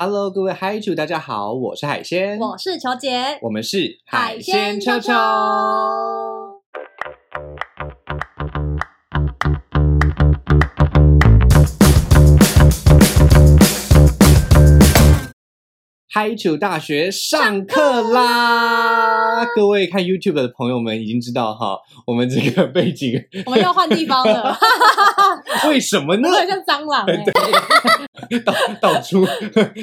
Hello，各位嗨主，大家好，我是海鲜，我是球姐，我们是海鲜秋秋。嗨主大学上课啦！各位看 YouTube 的朋友们已经知道哈，我们这个背景，我们要换地方了，为什么呢？有点像蟑螂 哎、到到处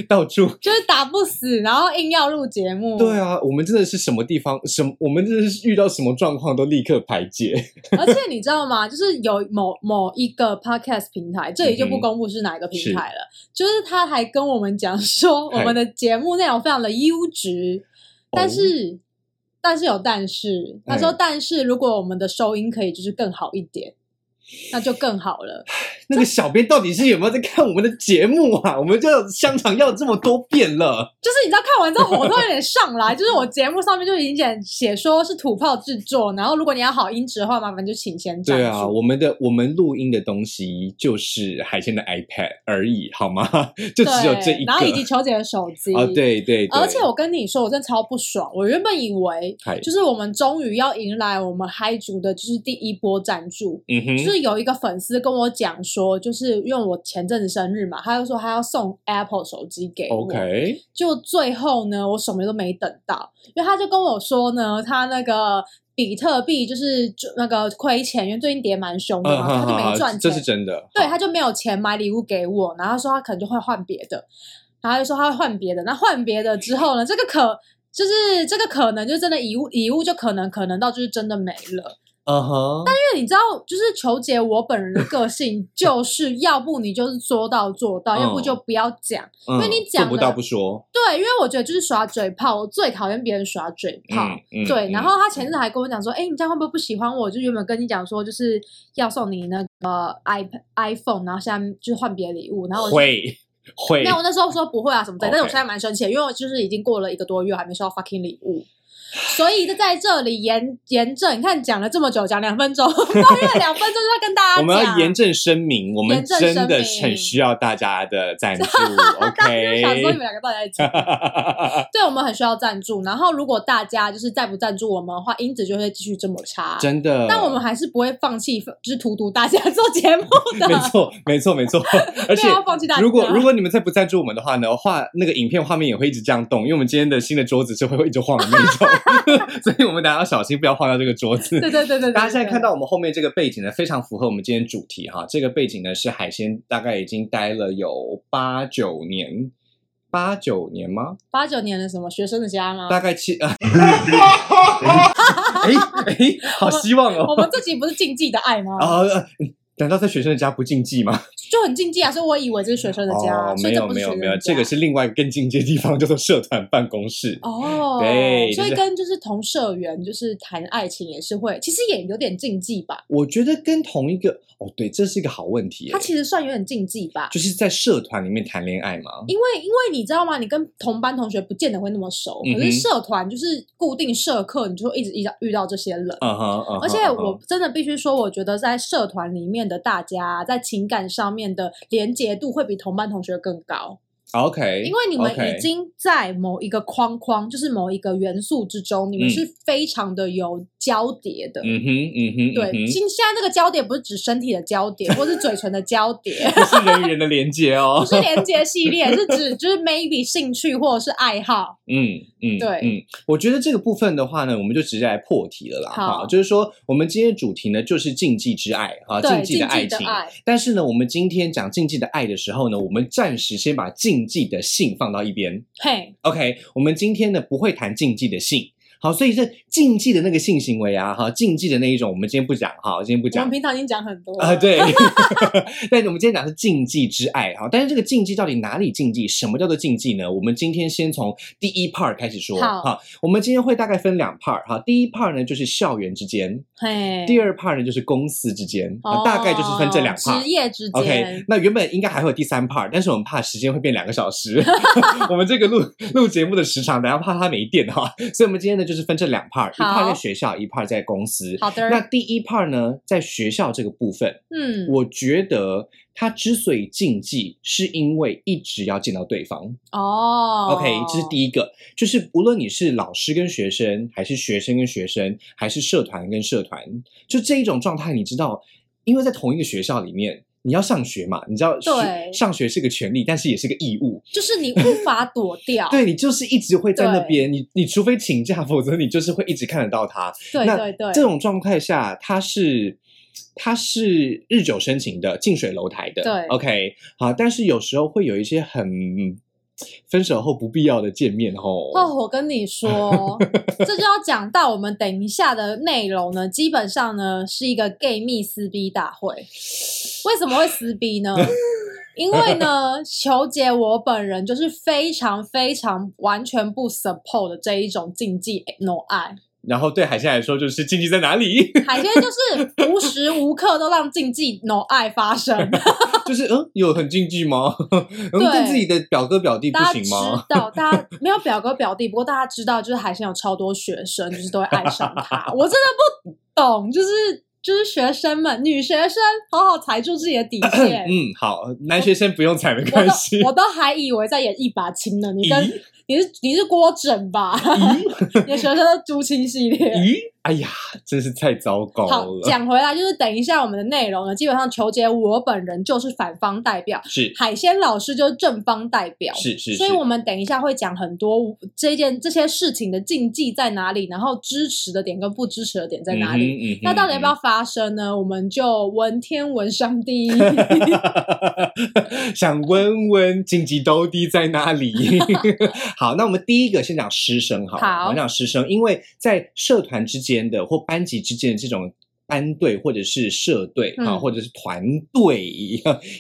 到处，就是打不死，然后硬要录节目。对啊，我们真的是什么地方什么，我们真的是遇到什么状况都立刻排解。而且你知道吗？就是有某某一个 podcast 平台，这里就不公布是哪一个平台了。就是他还跟我们讲说，我们的节目内容非常的优质，但是、但是有但是，他说哎但是如果我们的收音可以就是更好一点，那就更好了。那个小编到底是有没有在看我们的节目啊？我们就香肠要这么多遍了。就是你知道看完之后火都有点上来，就是我节目上面就已经写写说是土炮制作，然后如果你要好音质的话，麻烦就请先。对啊，我们的我们录音的东西就是海鲜的 iPad 而已，好吗？就只有这一个。然后以及球姐的手机啊，。对对对，而且我跟你说，我真的超不爽。我原本以为就是我们终于要迎来我们嗨族的，就是第一波赞助。嗯哼，就是有一个粉丝跟我讲说，就是因为我前阵子生日嘛，他就说他要送 Apple 手机给我。OK，就最后呢，我什么都没等到，因为他就跟我说呢，他那个比特币就是就那个亏钱，因为最近跌蛮凶的嗯，嘛，好他就没赚钱，这是真的。对，他就没有钱买礼物给我，然后他说他可能就会换别的，然后他就说他会换别的，那换别的之后呢，这个可就是这个可能就真的遗物遗物就可能可能到就是真的没了，嗯哼，因为你知道，就是球姐我本人的个性 就是要不你就是说到做到，嗯要不就不要讲。因为你讲了不到不说，对，因为我觉得就是耍嘴炮，我最讨厌别人耍嘴炮。对，嗯然后他前阵还跟我讲说，哎、你这样会不会不喜欢我？就原本跟你讲说，就是要送你那个 iPad、iPhone，然后现在就是换别的礼物，然后会会没有，我那时候说不会啊什么的，但是我现在蛮生气的，因为我就是已经过了一个多月，还没收到 fucking 礼物。所以就在这里严严正，你看讲了这么久，讲两分钟，抱怨两分钟就要跟大家讲 我，们要严正声明，我们真的明很需要大家的赞助 OK，想说你们两个到底在讲？对我们很需要赞助，然后如果大家就是再不赞助我们的话，音质就会继续这么差。真的，但我们还是不会放弃，就是荼毒大家做节目的。没错，没错，没错。而且要放弃大家如果如果你们再不赞助我们的话呢，画那个影片画面也会一直这样动，因为我们今天的新的桌子是会会一直晃的那种，所以我们大家要小心，不要晃到这个桌子。对对对对对，大家现在看到到我们后面这个背景呢，非常符合我们今天主题哈。这个背景呢是海鲜，大概已经待了有八九年，八九年吗？八九年的什么学生的家吗？大概七呃，哎哎，好希望哦我哦。们这集不是竞技的爱吗？啊、呃难道在学生的家不禁忌吗？就很禁忌啊，所以我以为这是学生的家，哦，没有没有没有，这个是另外更进阶的地方，叫做社团办公室。哦，对所以跟就是同社员就是谈爱情也是会，其实也有点禁忌吧。我觉得跟同一个哦，对，这是一个好问题耶。它其实算有点禁忌吧，就是在社团里面谈恋爱吗？因为因为你知道吗？你跟同班同学不见得会那么熟，嗯可是社团就是固定社课，你就会一直遇到遇到这些人。嗯哼嗯哼，而且我真的必须说，我觉得在社团里面的大家在情感上面的连结度会比同班同学更高，OK，因为你们已经在某一个框框，就是某一个元素之中，你们嗯是非常的有交叠的。嗯哼嗯哼，对，现现在这个交叠不是指身体的交叠，或是嘴唇的交叠，不是人与人的连接哦 不。是连接系列，是指就是 maybe 兴趣或者是爱好。嗯嗯，对嗯，我觉得这个部分的话呢，我们就直接来破题了啦。好哈，就是说我们今天主题呢，就是禁忌之爱哈，对，禁忌禁的爱情。但是呢，我们今天讲禁忌的爱的时候呢，我们暂时先把禁忌的性放到一边。嘿，OK，我们今天呢不会谈禁忌的性。好，所以是禁忌的那个性行为啊，哈，禁忌的那一种，我们今天不讲哈，今天不讲我们。平常已经讲很多啊、了对，但我们今天讲的是禁忌之爱哈，但是这个禁忌到底哪里禁忌？什么叫做禁忌呢？我们今天先从第一 part 开始说好哈。我们今天会大概分两 part 哈，第一 part 呢就是校园之间，嘿，第二 part 呢就是公司之间，大概就是分这两 part 职。业之间 OK，那原本应该还会有第三 part，但是我们怕时间会变两个小时，我们这个录录节目的时长，等下怕它没电哈，所以我们今天呢就是分这两 part，一好 part 在学校，一 part 在公司。好的，那第一 part 呢，在学校这个部分，嗯，我觉得他之所以禁忌，是因为一直要见到对方。哦 OK，这是第一个，就是无论你是老师跟学生，还是学生跟学生，还是社团跟社团，就这一种状态，你知道，因为在同一个学校里面，你要上学嘛，你知道，对学上学是个权利，但是也是个义务。就是你无法躲掉，对你就是一直会在那边，你你除非请假，否则你就是会一直看得到他。那对对对，这种状态下，他是他是日久生情的，近水楼台的。对，OK，好，但是有时候会有一些很分手后不必要的见面吼。哦，我跟你说，这就要讲到我们等一下的内容呢。基本上呢，是一个 gay 蜜撕逼大会。为什么会撕逼呢？因为呢，求姐我本人就是非常非常完全不 support 的这一种禁忌 no 爱。然后对海鲜来说，就是禁忌在哪里？海鲜就是无时无刻都让禁忌 no 爱发生。就是嗯，有很禁忌吗？嗯，对跟自己的表哥表弟不大家知？道，大家没有表哥表弟，不过大家知道，就是海鲜有超多学生，就是都会爱上他。我真的不懂，就是就是学生们，女学生好好踩住自己的底线。嗯，好，男学生不用踩没关系。我都还以为在演一把青呢，你跟咦你是你是郭枕吧？咦你的学生都朱青系列。咦，哎呀，真是太糟糕好，了。讲回来，就是等一下我们的内容呢，基本上球姐我本人就是反方代表，是海鲜老师就是正方代表。是是是，所以，我们等一下会讲很多这件这些事情的禁忌在哪里，然后支持的点跟不支持的点在哪里。嗯？嗯那到底要不要发生呢？我们就闻天闻上帝。想问问荆棘兜底在哪里？好，那我们第一个先讲师生好了，好我们讲师生，因为在社团之间的或班级之间的这种。班队或者是社队啊，嗯或者是团队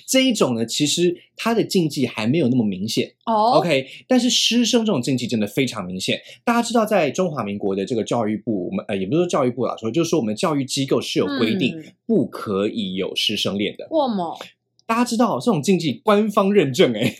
这一种呢，其实它的禁忌还没有那么明显。哦 OK，但是师生这种禁忌真的非常明显。大家知道，在中华民国的这个教育部，我们呃也不是说教育部啦，说就是说我们教育机构是有规定嗯不可以有师生恋的。为什么？大家知道这种禁忌官方认证哎、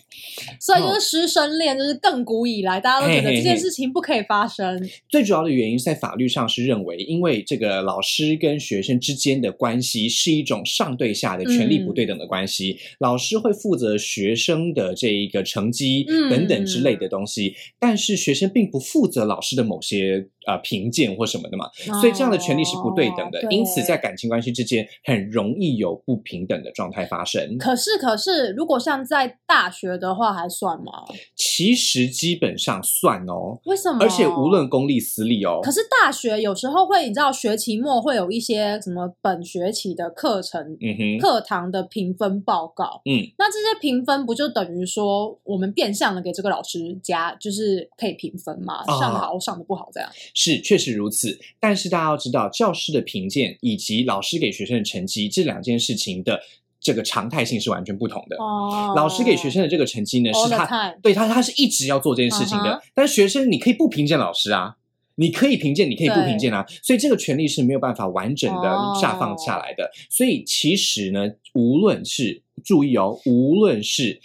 所以就是师生恋，就是亘古以来大家都觉得这件事情不可以发生。最主要的原因在法律上是认为，因为这个老师跟学生之间的关系是一种上对下的权力不对等的关系，老师会负责学生的这一个成绩嗯。等等之类的东西，但是学生并不负责老师的某些呃评鉴或什么的嘛，所以这样的权利是不对等的，哦因此在感情关系之间很容易有不平等的状态发生。可是可是，如果像在大学的话，还算吗？其实基本上算哦，为什么？而且无论公立私立哦，可是大学有时候会，你知道学期末会有一些什么本学期的课程、嗯哼，课堂的评分报告。嗯，那这些评分不就等于说我们变相的给这个老师加，就是可以评分嘛？啊上的好，上的不好这样。是确实如此。但是大家要知道，教师的评鉴以及老师给学生的成绩这两件事情的这个常态性是完全不同的。哦，老师给学生的这个成绩呢，是他对他他是一直要做这件事情的但是学生你可以不评鉴老师啊。你可以评鉴，你可以不评鉴啊，所以这个权利是没有办法完整的哦下放下来的。所以其实呢，无论是注意哦，无论是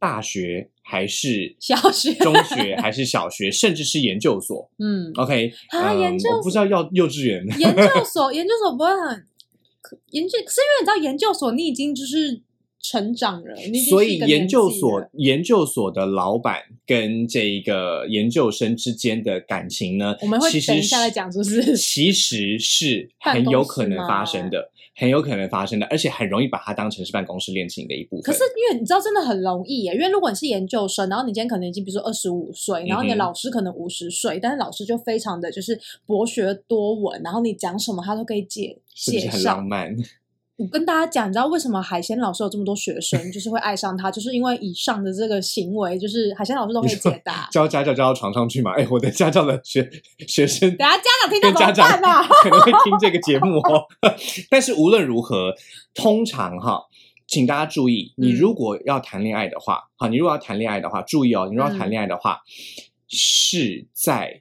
大学还是小学中学还是小学，甚至是研究所嗯，，OK，嗯啊研究我不知道要幼稚园，研究所研究所不会很可研究，可是因为你知道研究所你已经就是成长了，你所以研究所研究所的老板跟这一个研究生之间的感情呢，我们会其实等一下来讲就是其实是很有可能发生的，很有可能发生的，而且很容易把它当成是办公室恋情的一部分。可是因为你知道，真的很容易耶。因为如果你是研究生，然后你今天可能已经比如说二十五岁，然后你的老师可能五十岁，但是老师就非常的就是博学多闻，然后你讲什么他都可以解写是不是很浪。漫？我跟大家讲，你知道为什么海鲜老师有这么多学生，就是会爱上他，就是因为以上的这个行为，就是海鲜老师都可以解答。教家教教到床上去嘛？哎，我的家教的学学生等下家长听到怎么跟家长办啊？可能会听这个节目哦。但是无论如何，通常哈，请大家注意，你嗯如果要谈恋爱的话，好，你如果要谈恋爱的话，注意哦，你如果要谈嗯恋爱的话，是在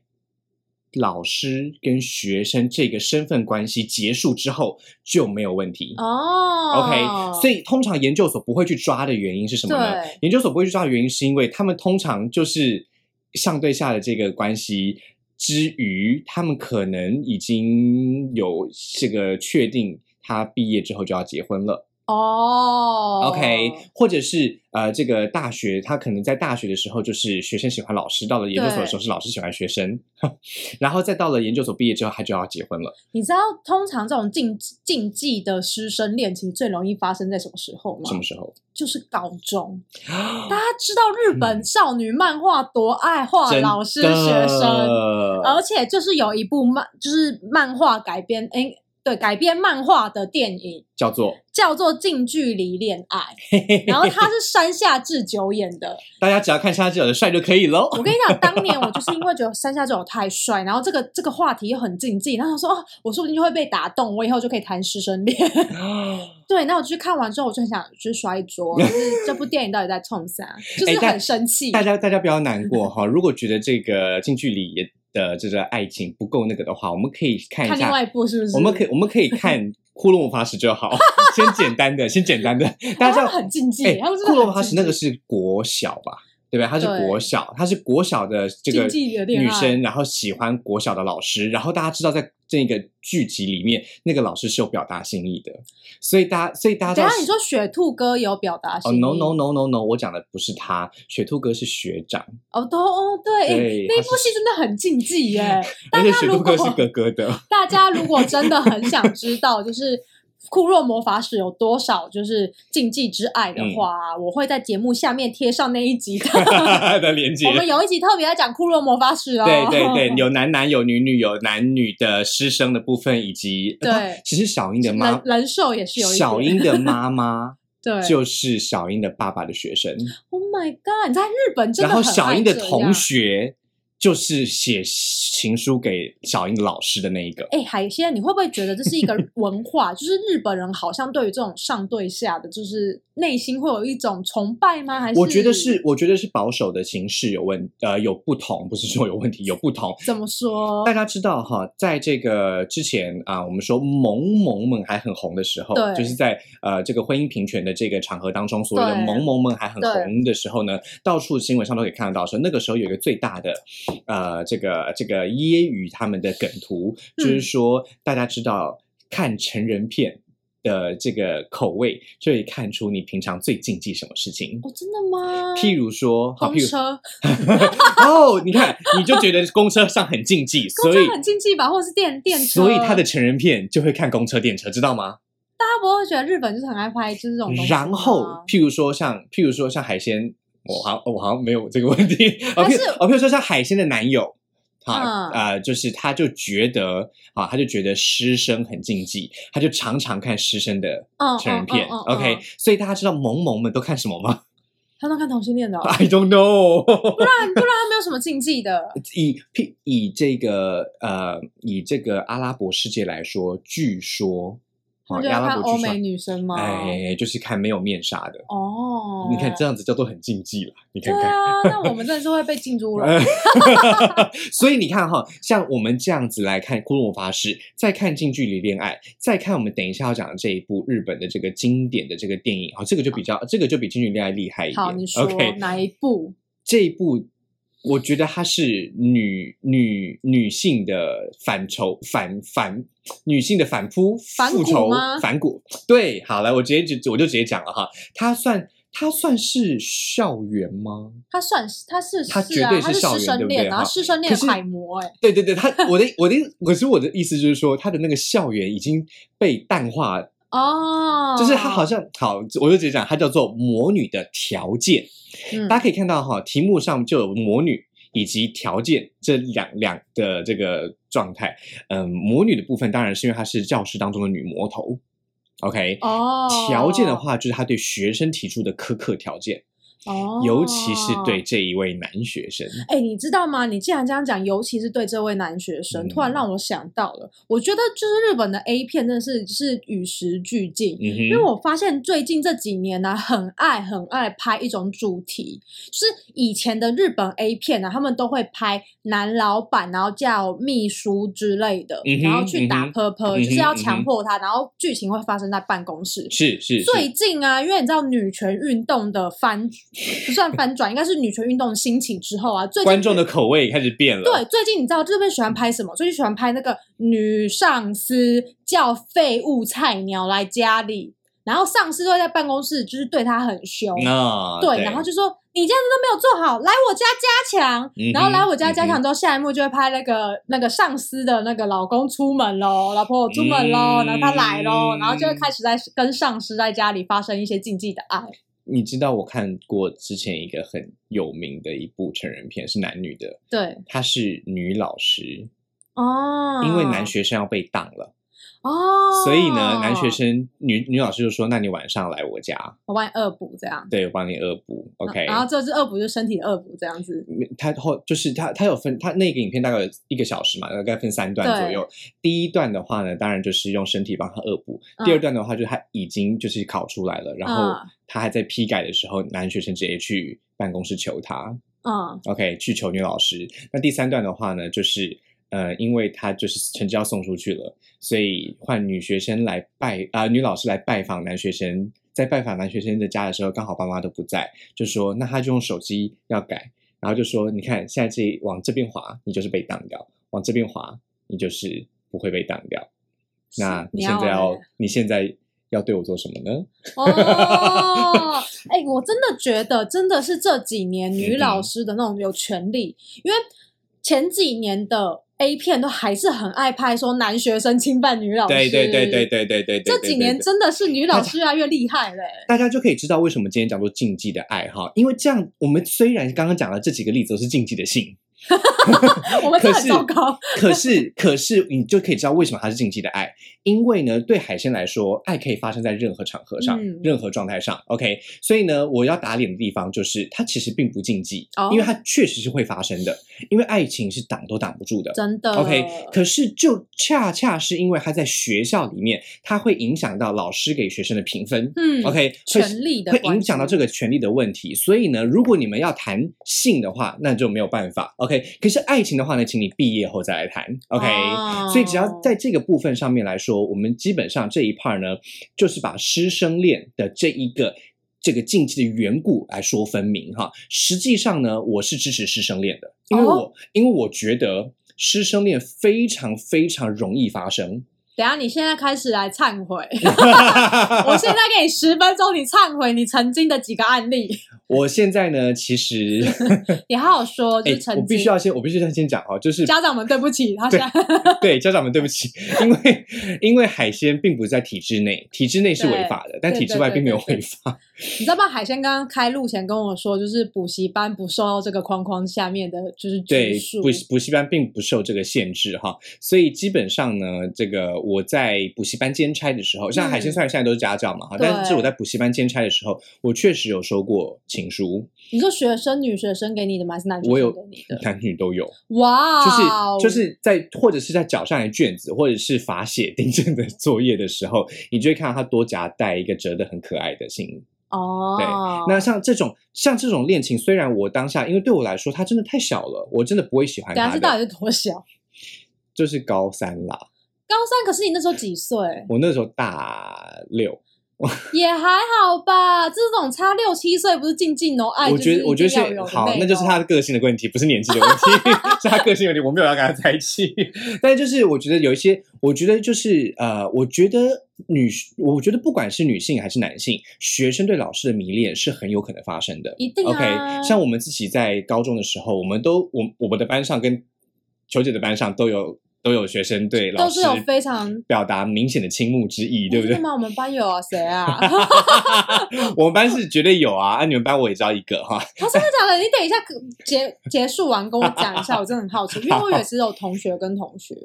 老师跟学生这个身份关系结束之后就没有问题。哦 OK，所以通常研究所不会去抓的原因是什么呢？研究所不会去抓的原因是因为他们通常就是上对下的这个关系，之余，他们可能已经有这个确定，他毕业之后就要结婚了。哦，OK，或者是呃，这个大学他可能在大学的时候就是学生喜欢老师，到了研究所的时候是老师喜欢学生，然后再到了研究所毕业之后，他就要结婚了。你知道，通常这种禁禁忌的师生恋，其实最容易发生在什么时候吗？什么时候？就是高中。大家知道日本少女漫画多爱画老师学生，而且就是有一部漫，就是漫画改编，哎。对，改编漫画的电影叫做叫做《近距离恋爱》，然后他是山下智久演的。大家只要看山下智久的帅就可以喽。我跟你讲，当年我就是因为觉得山下智久太帅，然后这个这个话题又很禁忌，然后说哦，我说不定就会被打动，我以后就可以谈师生恋。对，那我去看完之后，我就很想去摔桌，就是这部电影到底在冲啥？就是很生气。大家大家不要难过哈，如果觉得这个近距离也。的这个爱情不够那个的话，我们可以看一下另外一部是不是？我们可以我们可以看 《库洛魔法使》就好，先简单的，先简单的。大家很禁忌，骷髅魔法使那个是国小吧？对不对？他是国小，他是国小的这个女生，然后喜欢国小的老师，然后大家知道在这个剧集里面，那个老师是有表达心意的，所以大家，所以大家，等下你说雪兔哥有表达心意？哦，no no no no no，我讲的不是他，雪兔哥是学长。哦，都哦，对，那部戏真的很禁忌耶。而且雪兔哥是哥哥的。大家如果真的很想知道，就是。酷若魔法使有多少就是禁忌之爱的话，我会在节目下面贴上那一集的 的连接。我们有一集特别在讲酷若魔法使哦，对对对，有男男有女女，有男女的师生的部分，以及对，其实小英的妈人兽也是有小英的妈妈，对，就是小英的爸爸的学生。Oh my god！你在日本真的然后小英的同学。就是写情书给小英老师的那一个。哎，海鲜，你会不会觉得这是一个 文化？就是日本人好像对于这种上对下的，就是内心会有一种崇拜吗？还是我觉得是，我觉得是保守的形式有问，呃，有不同，不是说有问题，有不同。怎么说？大家知道哈，在这个之前啊，我们说萌萌们还很红的时候，就是在呃这个婚姻平权的这个场合当中，所谓的萌萌们还很红的时候呢，到处新闻上都可以看得到，说那个时候有一个最大的。呃，这个这个揶揄他们的梗图，就是说大家知道看成人片的这个口味，就可以看出你平常最禁忌什么事情。哦，真的吗？譬如说，公车。哦，你看，你就觉得公车上很禁忌，所以很禁忌吧，或者是电电车，所以他的成人片就会看公车、电车，知道吗？大家不会觉得日本就是很爱拍就是这种然后，譬如说像譬如说像海鲜。我好，我好像没有这个问题。哦，譬如，哦，譬如说像海鲜的男友，啊啊，就是他就觉得啊，他就觉得师生很禁忌，他就常常看师生的成人片。OK，所以大家知道萌萌们都看什么吗？他都看同性恋的。I don't know。不然不然他没有什么禁忌的。以以这个呃，以这个阿拉伯世界来说，据说。哦，看欧美女生吗？哎，就是看没有面纱的哦。你看这样子叫做很禁忌了。你看看，对啊，那我们真的是会被禁足了。所以你看哈，像我们这样子来看《骷髅魔法师》，再看近距离恋爱，再看我们等一下要讲的这一部日本的这个经典的这个电影，哦，这个就比较，这个就比近距离恋爱厉害一点。好，你说哪一部？这一部。我觉得她是女女女性的反仇反反女性的反扑复仇反骨对，好来，我直接就我就直接讲了哈，她算她算是校园吗？她算是她是她绝对是校园对不对？然后师生恋楷模哎，对对对，她我的我的可是我的意思就是说，她的那个校园已经被淡化哦，就是她好像好，我就直接讲，她叫做魔女的条件。大家可以看到哈，题目上就有魔女以及条件这两两的这个状态。嗯，魔女的部分当然是因为她是教师当中的女魔头。OK，哦，条件的话就是她对学生提出的苛刻条件。哦，尤其是对这一位男学生，哎，你知道吗？你既然这样讲，尤其是对这位男学生，突然让我想到了。我觉得就是日本的 A 片真的是是与时俱进，因为我发现最近这几年呢，很爱很爱拍一种主题，就是以前的日本 A 片呢，他们都会拍男老板，然后叫秘书之类的，然后去打泼泼，就是要强迫他，然后剧情会发生在办公室。是是。最近啊，因为你知道女权运动的翻。不算翻转，应该是女权运动兴起之后啊，最近观众的口味开始变了。对，最近你知道这边喜欢拍什么？最近喜欢拍那个女上司叫废物菜鸟来家里，然后上司都会在办公室就是对她很凶，啊，对，然后就说你这样子都没有做好，来我家加强，嗯哼然后来我家加嗯强之后，下一幕就会拍那个那个上司的那个老公出门喽，老婆我出门喽，嗯然后他来喽，然后就会开始在跟上司在家里发生一些禁忌的爱。你知道我看过之前一个很有名的一部成人片，是男女的，对，她是女老师，哦，因为男学生要被当了，哦，所以呢，男学生女女老师就说：“那你晚上来我家，我帮你恶补这样。对我帮你恶补，OK。”然后这是恶补，就身体的恶补这样子。他后就是他，他有分，他那个影片大概有一个小时嘛，大概分三段左右。第一段的话呢，当然就是用身体帮他恶补；嗯第二段的话，就是他已经就是考出来了，然后嗯他还在批改的时候，男学生直接去办公室求他嗯，OK，去求女老师。那第三段的话呢，就是呃，因为他就是成绩要送出去了，所以换女学生来拜啊、女老师来拜访男学生。在拜访男学生的家的时候，刚好爸妈都不在，就说那他就用手机要改，然后就说你看现在这往这边滑，你就是被挡掉；往这边滑，你就是不会被挡掉。那你现在要嘞你现在要对我做什么呢？哦，哎，我真的觉得真的是这几年女老师的那种有权利，因为前几年的 A 片都还是很爱拍说男学生侵犯女老师，对对对对对对对，这几年真的是女老师越来越厉害嘞。大家就可以知道为什么今天讲做禁忌的爱哈，因为这样我们虽然刚刚讲了这几个例子都是禁忌的性。我们很可是糟糕。可是可是你就可以知道为什么它是禁忌的爱，因为呢，对海鲜来说，爱可以发生在任何场合上、嗯任何状态上。OK，所以呢，我要打脸的地方就是它其实并不禁忌，哦因为它确实是会发生的，因为爱情是挡都挡不住的。真的 OK，可是就恰恰是因为它在学校里面，它会影响到老师给学生的评分。嗯 OK，会权力的会影响到这个权利的问题。所以呢，如果你们要谈性的话，那就没有办法。OK，可是爱情的话呢，请你毕业后再来谈。OK，、哦所以只要在这个部分上面来说，我们基本上这一 part 呢，就是把师生恋的这一个。这个禁忌的缘故来说分明哈，实际上呢，我是支持师生恋的，因为我、哦因为我觉得师生恋非常非常容易发生。等下你现在开始来忏悔，我现在给你十分钟，你忏悔你曾经的几个案例，我现在呢，其实 你好好说，就哎、是曾经。我必须要先，我必须要先讲哈，就是家长们对不起，他现在对家长们对不起，因为因为海鲜并不在体制内，体制内是违法的，但体制外并没有违法。你知道吗？海鲜刚刚开录前跟我说，就是补习班不受到这个框框下面的，就是对。补补习班并不受这个限制哈，所以基本上呢，这个我在补习班兼差的时候，像海鲜虽然现在都是家教嘛哈，对但是我在补习班兼差的时候，我确实有收过情书，你说学生女学生给你的吗？还是男学我有生给你的？男女都有。哇哦，就是就是在或者是在脚上的卷子，或者是罚写订正的作业的时候，你就会看到他多夹带一个折的很可爱的信。哦，对那像这种像这种恋情，虽然我当下因为对我来说它真的太小了，我真的不会喜欢他等下这到底。是多小？就是高三啦，高三，可是你那时候几岁？我那时候大六，也还好吧，这种差六七岁不是静静哦爱，我觉得我觉得是好，那就是他的个性的问题，不是年纪的问题，是他个性的问题。我没有要跟他在一起，但是就是我觉得有一些，我觉得就是呃，我觉得女，我觉得不管是女性还是男性，学生对老师的迷恋是很有可能发生的。一定啊 OK，像我们自己在高中的时候，我们都我我们的班上跟球姐的班上都有都有学生对老师都是有非常表达明显的倾慕之意，对不对真的？吗？我们班有啊，谁啊？我们班是绝对有啊，啊，你们班我也知道一个哈。他 真的假的？你等一下结结束完跟我讲一下，我真的很好奇，因为我也只有同学跟同学。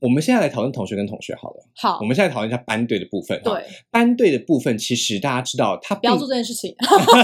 我们现在来讨论同学跟同学好了。好我，们现在讨论一下班队的部分。哈，对，班队的部分，其实大家知道，他不要做这件事情。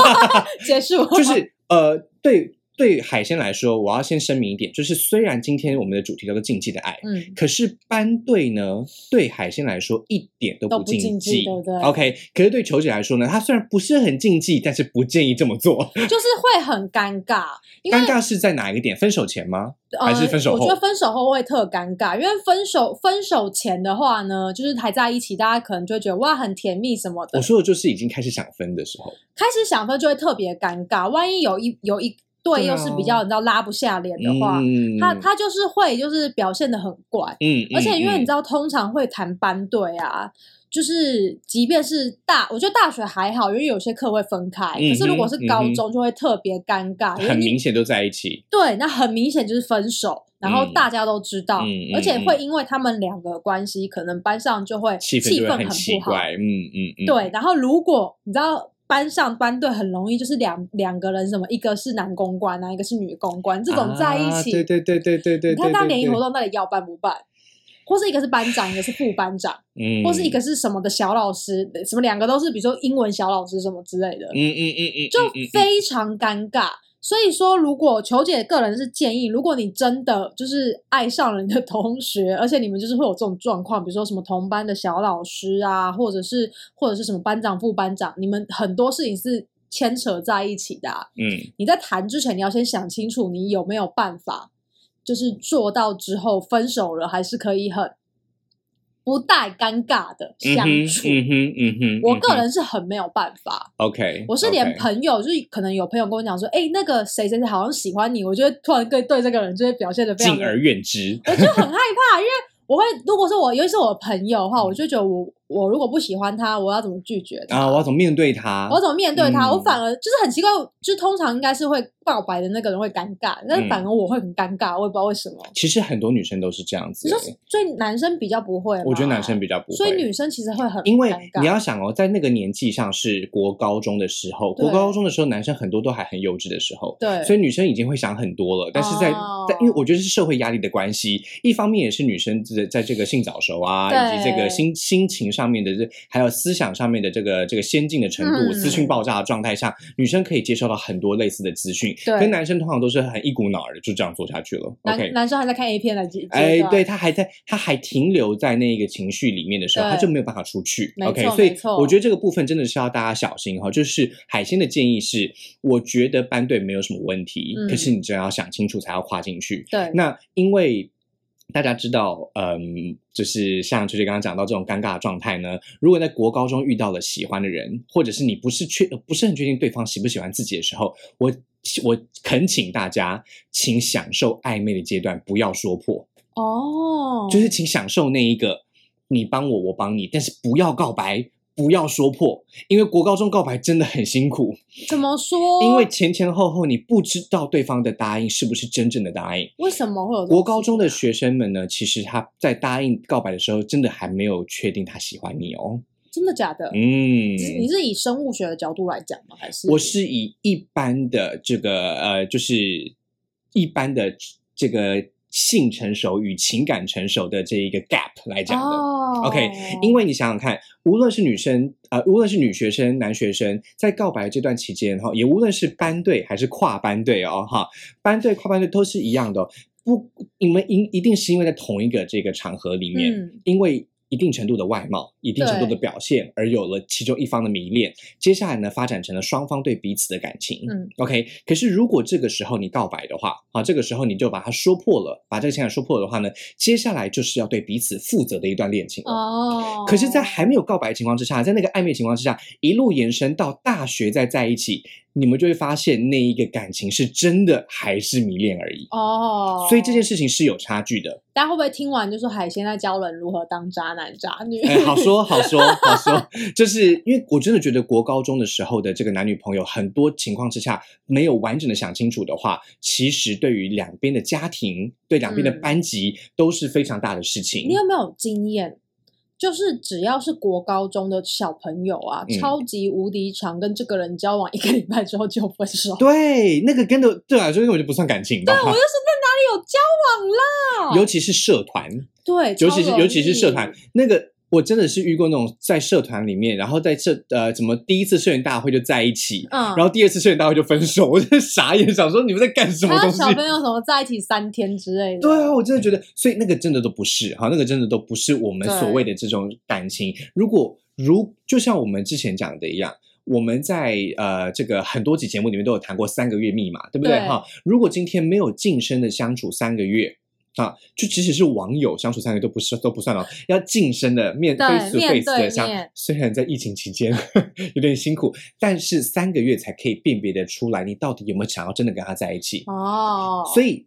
结束，就是呃，对对海鲜来说，我要先声明一点，就是虽然今天我们的主题叫做禁忌的爱，嗯，可是班队呢，对海鲜来说一点都都不不禁禁忌对不对 OK，可是对球姐来说呢，她虽然不是很禁忌，但是不建议这么做。就是会很尴尬，尴尬是在哪一个点？分手前吗？还是呃分手后我觉得分手后会特尴尬，因为分手分手前的话呢，就是还在一起，大家可能就会觉得哇很甜蜜什么的我，说的就是已经开始想分的时候。开始想分就会特别尴尬。万一有一有一对又是比较你知道拉不下脸的话，嗯他他就是会就是表现的很怪，嗯，而且因为你知道，道，通常会谈班队啊。就是，即便是大，我觉得大学还好，因为有些课会分开。嗯可是如果是高中，就会特别尴尬，很明显都在一起。对，那很明显就是分手，然后嗯大家都知道，嗯嗯而且会因为他们两个关系，可能班上就会气氛很不好。嗯嗯，对，然后如果你知道班上班队很容易就是两两个人什么，一个是男公关啊，一个是女公关，这种在一起，啊对对对对对对，你看他联谊活，动到底要办不办？或是一个是班长，一个是副班长，嗯，或是一个是什么的小老师，什么两个都是，比如说英文小老师什么之类的，嗯嗯嗯嗯，就非常尴尬。所以说，如果球姐个人是建议，如果你真的就是爱上了你的同学，而且你们就是会有这种状况，比如说什么同班的小老师啊，或者是或者是什么班长、副班长，你们很多事情是牵扯在一起的啊、嗯。你在谈之前，你要先想清楚，你有没有办法，就是做到之后分手了，还是可以很不带尴尬的相处。嗯哼嗯哼，我个人是很没有办法。OK，我是连朋友就是可能有朋友跟我讲说，哎、那个谁谁谁好像喜欢你，我就会突然对对这个人就会表现的非常的，敬而远之。我就很害怕，因为我会如果说我尤其是我的朋友的话，我就觉得我我如果不喜欢他，我要怎么拒绝他？啊，我要怎么面对他？我要怎么面对他？嗯我反而就是很奇怪，就是通常应该是会告白的那个人会尴尬，但是嗯反而我会很尴尬，我也不知道为什么。其实很多女生都是这样子你说欸，所以男生比较不会，我觉得男生比较不会，所以女生其实会很因为你要想哦，在那个年纪上是国高中的时候，国高中的时候男生很多都还很幼稚的时候，对，所以女生已经会想很多了。但是在、哦在，因为我觉得是社会压力的关系，一方面也是女生在在这个性早熟啊，以及这个心心情上面的这，还有思想上面的这个这个先进的程度，嗯资讯爆炸的状态下，女生可以接受到很多类似的资讯，对跟男生通常都是很一股脑儿的就这样做下去了。男 OK，男生还在看 A 片的阶阶哎，对他还在，他还停留在那个情绪里面的时候，他就没有办法出去。OK，所以我觉得这个部分真的是要大家小心哈。就是海鲜的建议是，我觉得班队没有什么问题，嗯可是你真的要想清楚才要跨进去。对，那因为大家知道，嗯，就是像就是刚刚讲到这种尴尬的状态呢，如果在国高中遇到了喜欢的人，或者是你不是确不是很确定对方喜不喜欢自己的时候，我我恳请大家，请享受暧昧的阶段，不要说破。哦，就是请享受那一个你帮我，我帮你，但是不要告白，不要说破，因为国高中告白真的很辛苦，怎么说？因为前前后后你不知道对方的答应是不是真正的答应。为什么会有国高中的学生们呢，其实他在答应告白的时候，真的还没有确定他喜欢你哦。啊真的假的？嗯，你是以生物学的角度来讲吗？还是我是以一般的这个呃，就是一般的这个性成熟与情感成熟的这一个 gap 来讲的。哦 OK，因为你想想看，无论是女生，呃，无论是女学生、男学生，在告白这段期间哈，也无论是班队还是跨班队哦，哈，班队、跨班队都是一样的、哦。不，你们一一定是因为在同一个这个场合里面，嗯因为一定程度的外貌、一定程度的表现，而有了其中一方的迷恋。接下来呢，发展成了双方对彼此的感情。嗯，OK。可是如果这个时候你告白的话，啊，这个时候你就把它说破了，把这个情感说破了的话呢，接下来就是要对彼此负责的一段恋情了。哦，可是，在还没有告白的情况之下，在那个暧昧情况之下，一路延伸到大学再在一起，你们就会发现那一个感情是真的还是迷恋而已。哦，所以这件事情是有差距的。大家会不会听完就说海鲜在教人如何当渣男渣女？哎，好说好说 好说，就是因为我真的觉得国高中的时候的这个男女朋友，很多情况之下没有完整的想清楚的话，其实对于两边的家庭、对两边的嗯班级都是非常大的事情。你有没有经验？就是只要是国高中的小朋友啊，嗯超级无敌常跟这个人交往一个礼拜之后就分手。对，那个跟的对我来说根本就不算感情吧。我就是那哪里有交往啦？尤其是社团，对，尤其是尤其是社团，那个我真的是遇过那种在社团里面，然后在这呃，怎么第一次社员大会就在一起，嗯，然后第二次社员大会就分手，我真的傻眼，想说你们在干什么东西？小朋友什么在一起三天之类的？对啊，我真的觉得，所以那个真的都不是哈，那个真的都不是我们所谓的这种感情。如果如就像我们之前讲的一样，我们在呃这个很多集节目里面都有谈过三个月密码，对不对哈？如果今天没有近身的相处三个月。啊，就即使是网友相处三个月都不是都不算哦，要近身的面 face to face 的相，虽然在疫情期间 有点辛苦，但是三个月才可以辨别的出来，你到底有没有想要真的跟他在一起哦。所以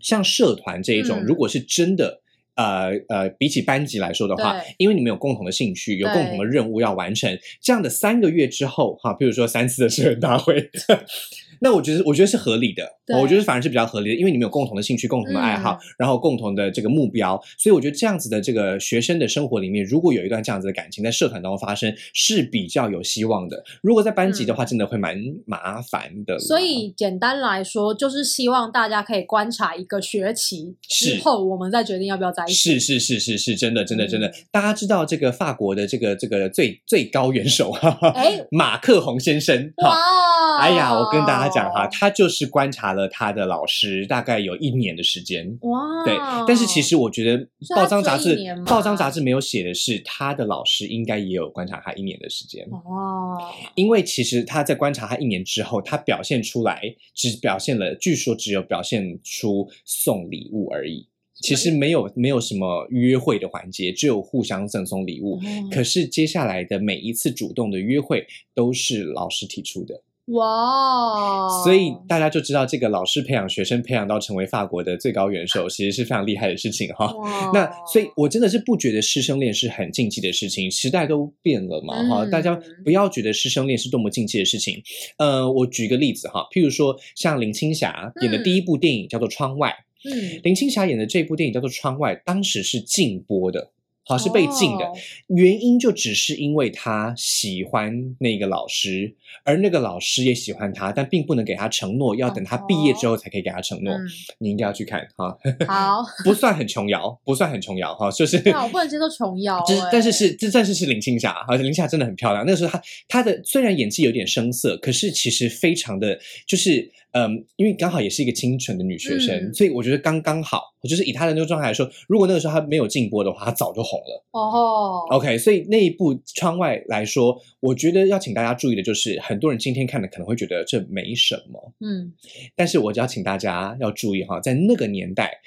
像社团这一种，如果是真的，呃呃，比起班级来说的话，因为你们有共同的兴趣，有共同的任务要完成，这样的三个月之后，哈，比如说三次的社员大会。那我觉得，我觉得是合理的。我觉得反而是比较合理的，因为你们有共同的兴趣、共同的爱好，然后共同的这个目标，所以我觉得这样子的这个学生的生活里面，如果有一段这样子的感情在社团当中发生，是比较有希望的。如果在班级的话，真的会蛮麻烦的。所以简单来说，就是希望大家可以观察一个学期之后，我们再决定要不要在是是是是是，真的真的真的。大家知道这个法国的这个这个最最高元首，哎，马克宏先生。哇！哎呀，我跟大家。讲哈，他就是观察了他的老师大概有一年的时间哇，对，但是其实我觉得报章杂志报章杂志没有写的是他的老师应该也有观察他一年的时间哦，因为其实他在观察他一年之后，他表现出来只表现了，据说只有表现出送礼物而已，其实没有没有什么约会的环节，只有互相赠送礼物。可是接下来的每一次主动的约会都是老师提出的。哇！所以大家就知道，这个老师培养学生，培养到成为法国的最高元首，其实是非常厉害的事情哈。那所以，我真的是不觉得师生恋是很禁忌的事情。时代都变了嘛哈，大家不要觉得师生恋是多么禁忌的事情。呃，我举个例子哈，譬如说像林青霞演的第一部电影叫做《窗外》，嗯，林青霞演的这部电影叫做《窗外》，当时是禁播的。好是被禁的原因，就只是因为她喜欢那个老师，而那个老师也喜欢她，但并不能给她承诺，要等她毕业之后才可以给她承诺。你应该要去看哈。好，不算很琼瑶，不算很琼瑶哈，就是。那我不能接受琼瑶。但是是这，但是是林青霞，而且林青霞真的很漂亮。那个时候她她的虽然演技有点生涩，可是其实非常的就是。嗯，因为刚好也是一个清纯的女学生，所以我觉得刚刚好。就是以她的那个状态来说，如果那个时候她没有禁播的话，她早就红了。哦，OK，所以那一部《窗外》来说，我觉得要请大家注意的就是，很多人今天看的可能会觉得这没什么，嗯，但是我就要请大家要注意哈，在那个年代，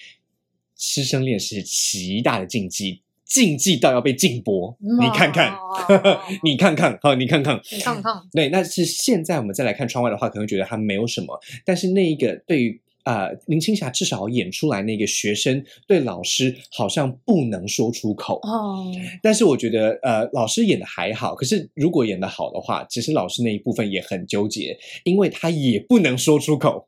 师生恋是极大的禁忌。禁忌到要被禁播，你看看，你看看，好，你看看，你看看，对，那是现在我们再来看窗外的话，可能觉得它没有什么，但是那一个对于啊林青霞至少演出来那个学生对老师好像不能说出口。哦，但是我觉得呃老师演的还好，可是如果演的好的话，其实老师那一部分也很纠结，因为他也不能说出口，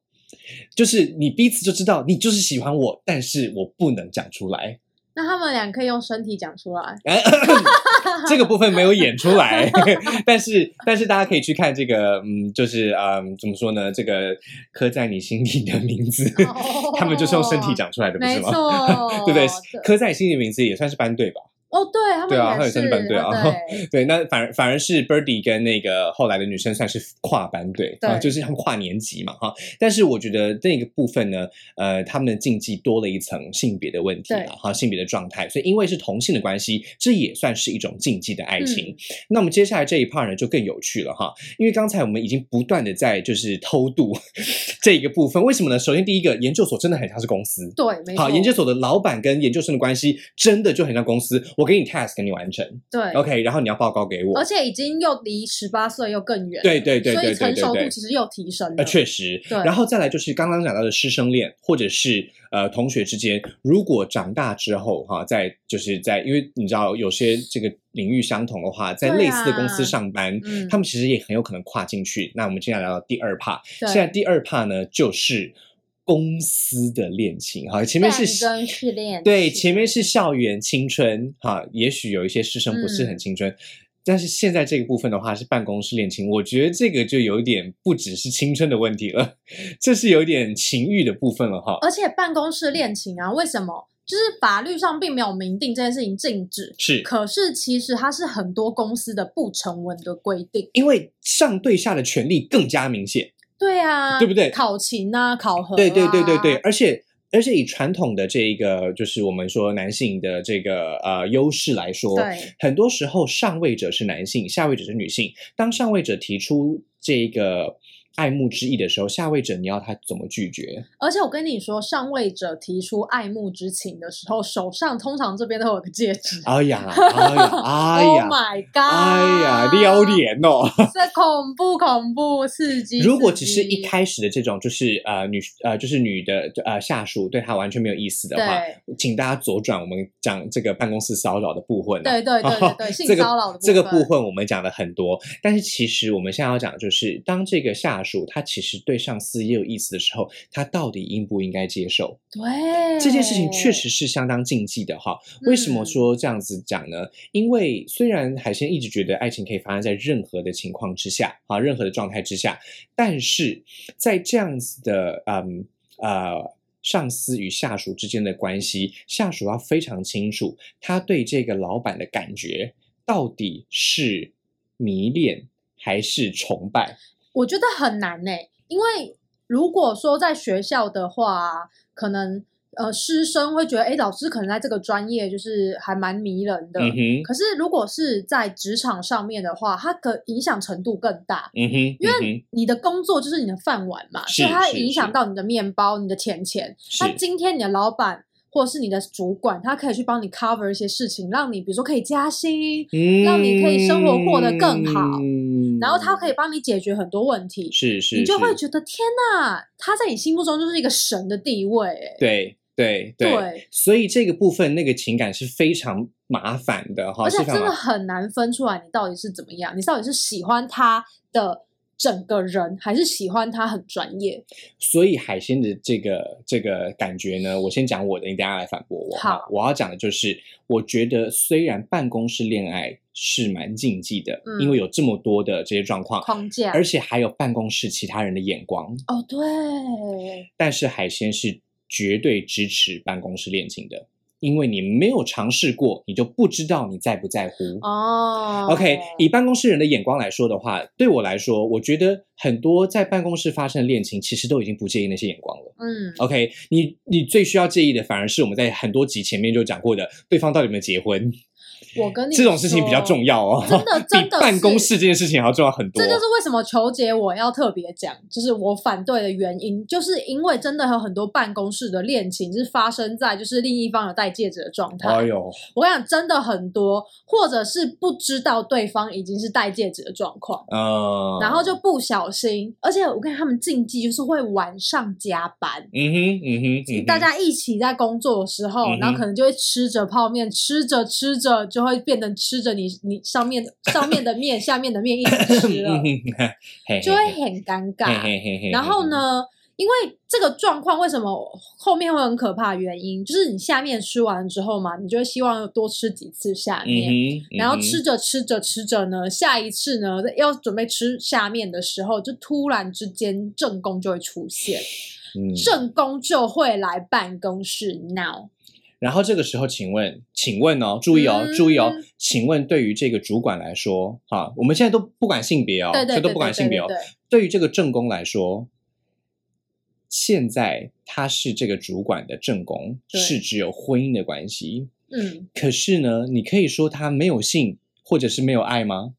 就是你彼此就知道你就是喜欢我，但是我不能讲出来。那他们俩可以用身体讲出来，这个部分没有演出来，但是但是大家可以去看这个，嗯，就是嗯，怎么说呢？这个刻在你心里的名字，他们就是用身体讲出来的，不是吗？对不对？刻在你心里的名字也算是班队吧。哦，对，他们对啊，他也是班队啊，对，那反而反而是 Birdy 跟那个后来的女生算是跨班队啊，就是他们跨年级嘛，哈。但是我觉得那个部分呢，呃，他们的竞技多了一层性别的问题了，哈，性别的状态，所以因为是同性的关系，这也算是一种竞技的爱情。那我们接下来这一 part 呢，就更有趣了哈，因为刚才我们已经不断的在就是偷渡 这一个部分，为什么呢？首先第一个，研究所真的很像是公司，对，好，研究所的老板跟研究生的关系真的就很像公司。我给你 task，给你完成，对，OK，然后你要报告给我，而且已经又离十八岁又更远，对对对对对对，所以成熟度其实又提升了，确实，对，然后再来就是刚刚讲到的师生恋，或者是呃同学之间，如果长大之后哈，在就是在因为你知道有些这个领域相同的话，在类似的公司上班，他们其实也很有可能跨进去。那我们接下来聊到第二 part，现在第二 part 呢就是。公司的恋情，哈，前面是对，前面是校园青春，哈，也许有一些师生不是很青春，但是现在这个部分的话是办公室恋情，我觉得这个就有点不只是青春的问题了，这是有点情欲的部分了，哈。而且办公室恋情啊，为什么就是法律上并没有明定这件事情禁止，是可是其实它是很多公司的不成文的规定。因为上对下的权利更加明显。对啊，对不对考勤啊，考核、啊，对对对对对，而且而且以传统的这一个就是我们说男性的这个呃优势来说，很多时候上位者是男性，下位者是女性。当上位者提出这个爱慕之意的时候，下位者你要他怎么拒绝？而且我跟你说，上位者提出爱慕之情的时候，手上通常这边都有个戒指。哎呀，哎呀，哎 Oh 呀，my god！哎呀，撩脸哦！这恐怖恐怖刺激。如果只是一开始的这种，就是呃女呃就是女的呃下属对他完全没有意思的话，请大家左转我们讲这个办公室骚扰的部分、啊。对对对对对，性这个骚扰的这个部部分我们讲了很多，但是其实我们现在要讲的就是，当这个下属他其实对上司也有意思的时候，他到底应不应该接受对这件事情？确实是相当禁忌的哈。为什么嗯说这样子讲呢？因为虽然海鲜一直觉得爱情可以发生在任何的情况之下啊，任何的状态之下，但是在这样子的嗯呃。上司与下属之间的关系，下属要非常清楚他对这个老板的感觉到底是迷恋还是崇拜。我觉得很难呢、因为如果说在学校的话，可能呃师生会觉得，哎，老师可能在这个专业就是还蛮迷人的。嗯哼，可是如果是在职场上面的话，它可影响程度更大。嗯哼，因为为你的工作就是你的饭碗嘛，所以它影响到你的面包、你的钱钱。是那今天你的老板或者是你的主管，他可以去帮你 cover 一些事情，让你比如说可以加薪，让你可以生活过得更好嗯然后他可以帮你解决很多问题，是是，你就会觉得天哪，他在你心目中就是一个神的地位。哎，对对对对所以这个部分那个情感是非常麻烦的哈，而且真的很难分出来你到底是怎么样，你到底是喜欢他的整个人，还是喜欢他很专业？所以海鲜的这个这个感觉呢，我先讲我的，你等一下来反驳我。好。我要讲的就是，我觉得虽然办公室恋爱是蛮禁忌的，嗯。因为有这么多的这些状况，框架。而且还有办公室其他人的眼光，哦，对，但是海鲜是绝对支持办公室恋情的，因为你没有尝试过，你就不知道你在不在乎。哦 OK，以办公室人的眼光来说的话，对我来说，我觉得很多在办公室发生的恋情，其实都已经不介意那些眼光了。嗯，OK，你你最需要介意的，反而是我们在很多集前面就讲过的，对方到底有没有结婚，我跟你这种事情比较重要哦，真的真的比办公室这件事情还要重要很多。这就是为什么求姐我要特别讲，就是我反对的原因，就是因为真的有很多办公室的恋情是发生在就是另一方有戴戒指的状态。哎呦，我跟你讲，真的很多，或者是不知道对方已经是戴戒指的状况，嗯，然后就不小心，而且我跟他们禁忌就是会晚上加班。嗯哼嗯哼，嗯哼大家一起在工作的时候，嗯然后可能就会吃着泡面，吃着吃着就会变成吃着你你上面上面的面，下面的面一起吃了 就会很尴尬。然后？呢，因为这个状况为什么后面会很可怕？原因就是你下面吃完之后嘛，你就会希望多吃几次下嗯面。然后吃着吃着吃着呢，下一次呢要准备吃下面的时候，就突然之间正宫就会出现，嗯正宫就会来办公室闹。然后这个时候，请问，请问哦，注意哦，嗯注意哦，请问对于这个主管来说，哈，我们现在都不管性别哦，对对对这都不管性别哦对于这个正宫来说，现在他是这个主管的正宫，是只有婚姻的关系。嗯，可是呢，你可以说他没有性，或者是没有爱吗？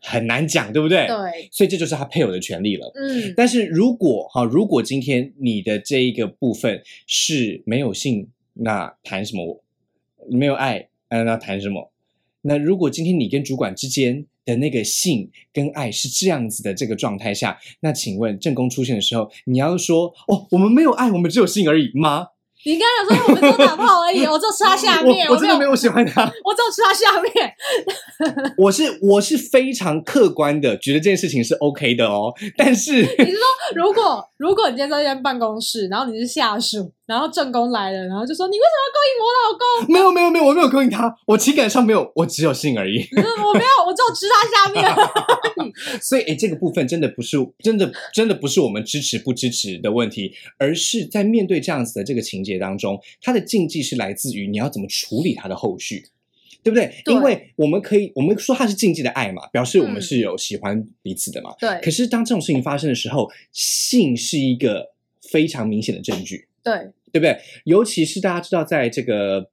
很难讲，对不对？。对，所以这就是他配偶的权利了。嗯，但是如果哈，如果今天你的这一个部分是没有性，那谈什么？没有爱，呃，那谈什么？那如果今天你跟主管之间的那个性跟爱是这样子的这个状态下，那请问正宫出现的时候，你要说哦，我们没有爱，我们只有性而已吗？你刚才有说我们只有打炮而已，我就吃他下面，我我真的没有喜欢他，我只有吃他下面。我是我是非常客观的觉得这件事情是 OK 的哦，但是你是说，如果如果你今天在一间办公室，然后你是下属，然后正宫来了，然后就说你为什么要勾引我老公？没有没有没有，我没有勾引他，我情感上没有，我只有性而已。我没有，我只有吃他下面。所以，哎，这个部分真的不是真的真的不是我们支持不支持的问题，而是在面对这样子的这个情节当中，它的禁忌是来自于你要怎么处理它的后续。对不对？因为我们可以，我们说它是禁忌的爱嘛，表示我们是有喜欢彼此的嘛。对。可是当这种事情发生的时候，性是一个非常明显的证据。对。对不对？尤其是大家知道，在这个。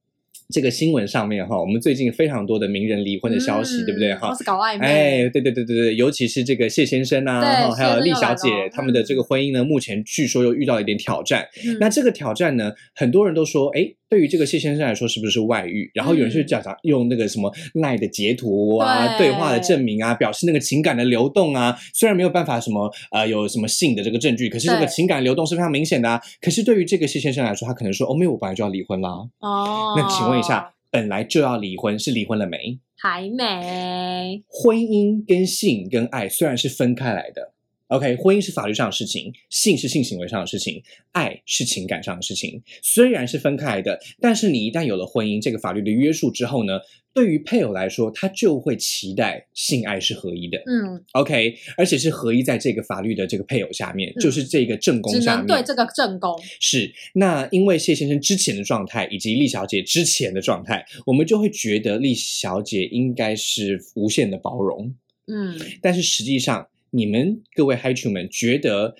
这个新闻上面哈，我们最近非常多的名人离婚的消息，对不对哈？是搞暧昧。哎，对对对对对，尤其是这个谢先生啊，还有厉小姐他们的这个婚姻呢，目前据说又遇到一点挑战。那这个挑战呢，很多人都说，哎，对于这个谢先生来说，是不是外遇？然后有人就讲讲用那个什么赖的截图啊、对话的证明啊，表示那个情感的流动啊。虽然没有办法什么呃有什么性的这个证据，可是这个情感流动是非常明显的啊。可是对于这个谢先生来说，他可能说，哦，没有，我本来就要离婚啦。哦，那请问。问一下，本来就要离婚，是离婚了没？还没。婚姻跟性跟爱虽然是分开来的，OK，婚姻是法律上的事情，性是性行为上的事情，爱是情感上的事情。虽然是分开来的，但是你一旦有了婚姻这个法律的约束之后呢？对于配偶来说，他就会期待性爱是合一的，嗯，OK，而且是合一在这个法律的这个配偶下面，就是这个正宫下面。对这个正宫是那，因为谢先生之前的状态以及厉小姐之前的状态，我们就会觉得厉小姐应该是无限的包容，嗯，但是实际上，你们各位嗨 i 们觉得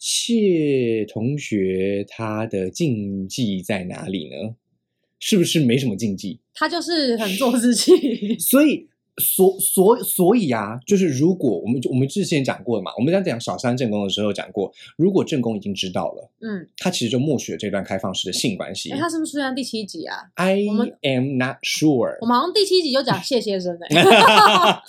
谢同学他的禁忌在哪里呢？是不是没什么禁忌？他就是很做自己。所以，所所所以啊，就是如果我们我们之前讲过嘛，我们在讲小三正宫的时候讲过，如果正宫已经知道了，嗯，他其实就默许了这段开放式的性关系。他是不是出现第七集啊？I am not sure。我们好像第七集就讲谢先生哎。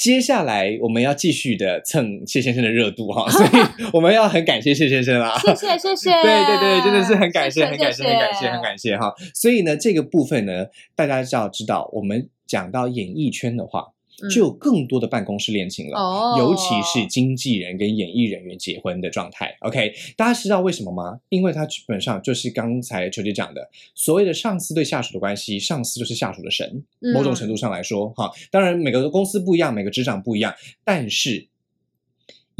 接下来我们要继续的蹭谢先生的热度哈，所以我们要很感谢谢先生啦，谢谢谢谢，对对对，真的是很感谢很感谢很感谢很感谢哈。所以呢，这个部分呢，大家就要知道，我们讲到演艺圈的话。就有更多的办公室恋情了，尤其是经纪人跟演艺人员结婚的状态。OK，大家知道为什么吗？因为它基本上就是刚才球姐讲的，所谓的上司对下属的关系，上司就是下属的神。某种程度上来说，哈，当然每个公司不一样，每个职场不一样，但是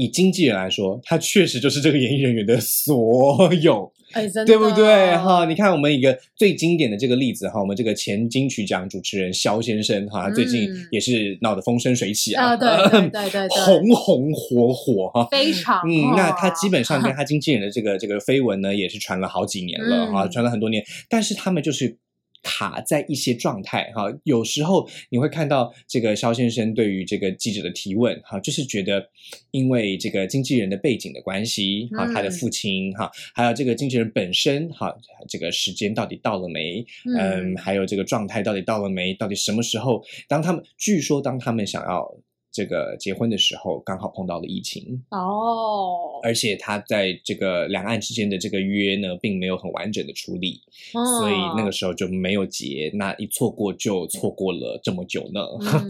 以经纪人来说，他确实就是这个演艺人员的所有。哎，对不对哈？你看我们一个最经典的这个例子哈，我们这个前金曲奖主持人肖先生哈，最近也是闹得风生水起啊，对 对对，红红火火哈，非常嗯，那他基本上跟他经纪人的这个这个绯闻呢，也是传了好几年了啊，传了很多年，但是他们就是。卡在一些状态哈，有时候你会看到这个肖先生对于这个记者的提问哈，就是觉得因为这个经纪人的背景的关系哈，他的父亲哈，还有这个经纪人本身哈，这个时间到底到了没？嗯，还有这个状态到底到了没？到底什么时候？当他们据说当他们想要。这个结婚的时候刚好碰到了疫情哦，而且他在这个两岸之间的这个约呢，并没有很完整的处理，所以那个时候就没有结。那一错过就错过了这么久呢。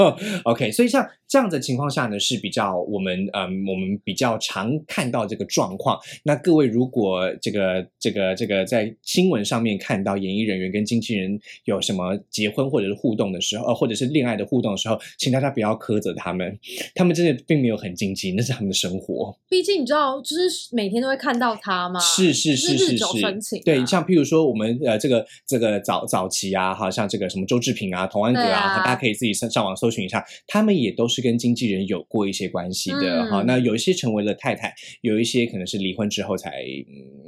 OK，所以像这样的情况下呢，是比较我们嗯，我们比较常看到这个状况。那各位如果这个这个这个在新闻上面看到演艺人员跟经纪人有什么结婚或者是互动的时候，呃，或者是恋爱的互动的时候，请大家不要苛责他们。他们真的并没有很经济，那是他们的生活。毕竟你知道，就是每天都会看到他嘛，是是是是是，对，像譬如说我们呃这个这个早早期啊，哈像这个什么周志平啊、童安格啊，大家可以自己上上网搜寻一下，他们也都是跟经纪人有过一些关系的哈。那有一些成为了太太，有一些可能是离婚之后才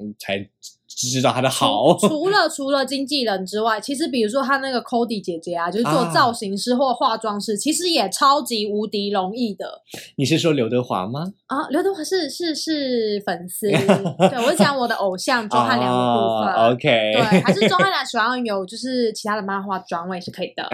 嗯才。知道他的好。除了除了经纪人之外，其实比如说他那个 Cody 姐姐啊，就是做造型师或化妆师，其实也超级无敌容易的。你是说刘德华吗？啊，刘德华是是是粉丝。对我讲我的偶像钟汉良的部分。OK，对，还是钟汉良喜欢有就是其他的漫画妆，我也是可以的。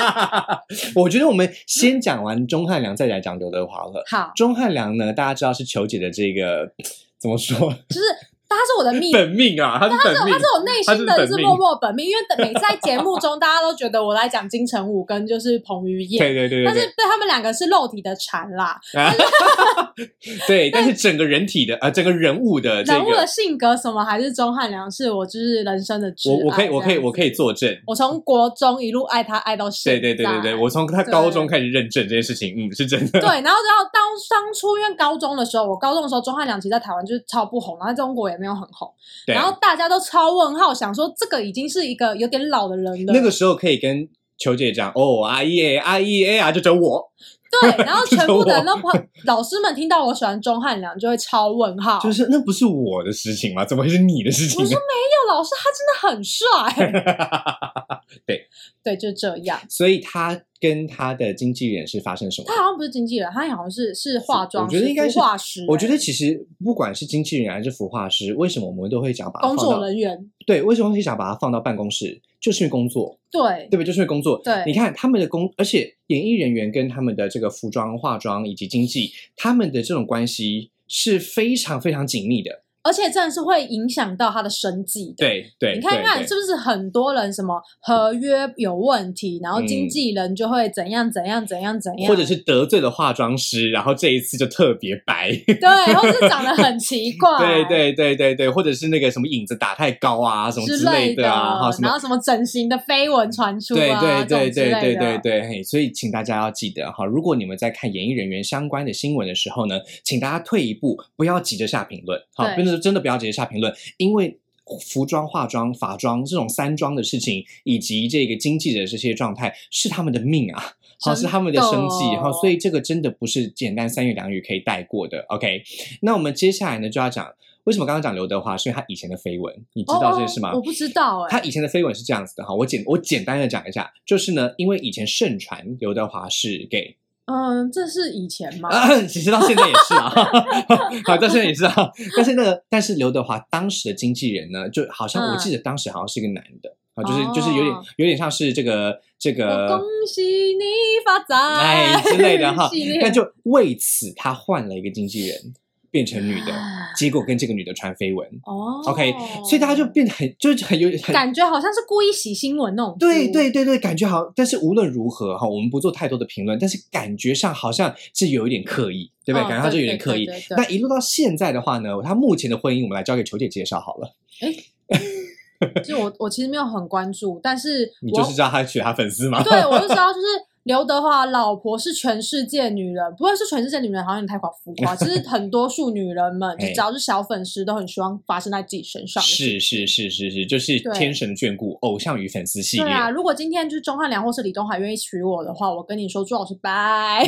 我觉得我们先讲完钟汉良，再来讲刘德华了。好，钟汉良呢，大家知道是球姐的这个怎么说？就是。但他是我的命，本命啊，他是本命，他是我内心的就是默默本命，因为每次在节目中，大家都觉得我来讲金城武跟就是彭于晏，对对对，但是对他们两个是肉体的缠啦，对，但是整个人体的呃，整个人物的 人物的性格什么还是钟汉良是我就是人生的我我可以我可以我可以作证，我从国中一路爱他爱到现在，对对对对对，我从他高中开始认证这件事情，嗯，是真的，对，然后然后当当初因为高中的时候，我高中的时候钟汉良其实在台湾就是超不红，然后在中国也没有很红，然后大家都超问号，想说这个已经是一个有点老的人了，那个时候可以跟球姐讲哦，阿姨阿姨哎啊，就只有我。对，然后全部的人都 老师们听到我喜欢钟汉良，就会超问号，就是那不是我的事情吗？怎么会是你的事情？我说没有，老师他真的很帅。对对，就这样。所以他跟他的经纪人是发生什么？他好像不是经纪人，他好像是是化妆，我觉得应该是画师。我觉得其实不管是经纪人还是服化师，为什么我们都会讲把工作人员？对，为什么会想把它放到办公室？就是因为工作，对对不对？就是因为工作。对，你看他们的工，而且演艺人员跟他们的这个服装、化妆以及经济，他们的这种关系是非常非常紧密的。而且真的是会影响到他的生计。对对，你看看是不是很多人什么合约有问题，然后经纪人就会怎样怎样怎样怎样，或者是得罪了化妆师，然后这一次就特别白，对，或者是长得很奇怪，对对对对对，或者是那个什么影子打太高啊，什么之类的啊，然后什么整形的绯闻传出啊，对对对对对对对，嘿，所以请大家要记得哈，如果你们在看演艺人员相关的新闻的时候呢，请大家退一步，不要急着下评论，好，真的真的不要直接下。评论，因为服装、化妆、法妆这种三装的事情，以及这个经济的这些状态，是他们的命啊，好是他们的生计，哈，所以这个真的不是简单三言两语可以带过的。OK，那我们接下来呢就要讲，为什么刚刚讲刘德华，是因为他以前的绯闻，你知道这件事吗？我不知道，哎，他以前的绯闻是这样子的哈，我简我简单的讲一下，就是呢，因为以前盛传刘德华是 gay。嗯，这是以前吗？其实到现在也是啊，好，到现在也是啊。但是那个，但是刘德华当时的经纪人呢，就好像我记得当时好像是一个男的啊，就是就是有点有点像是这个这个恭喜你发财哎之类的哈。那就为此他换了一个经纪人。变成女的，结果跟这个女的传绯闻哦，OK，所以大家就变得很，就是很有感觉，好像是故意洗新闻那种。对对对对，感觉好，但是无论如何哈，我们不做太多的评论，但是感觉上好像是有一点刻意，对不对？感觉他就有点刻意。那一路到现在的话呢，他目前的婚姻，我们来交给球姐介绍好了。哎，就我我其实没有很关注，但是你就是知道他娶他粉丝吗？对，我就知道就是。刘德华老婆是全世界女人，不会是全世界女人，好像太夸浮夸。其实很多数女人们，就只要是小粉丝，都很希望发生在自己身上。是是是是是，就是天神的眷顾，偶像与粉丝系列。对啊，如果今天就是钟汉良或是李东海愿意娶我的话，我跟你说，朱老师拜。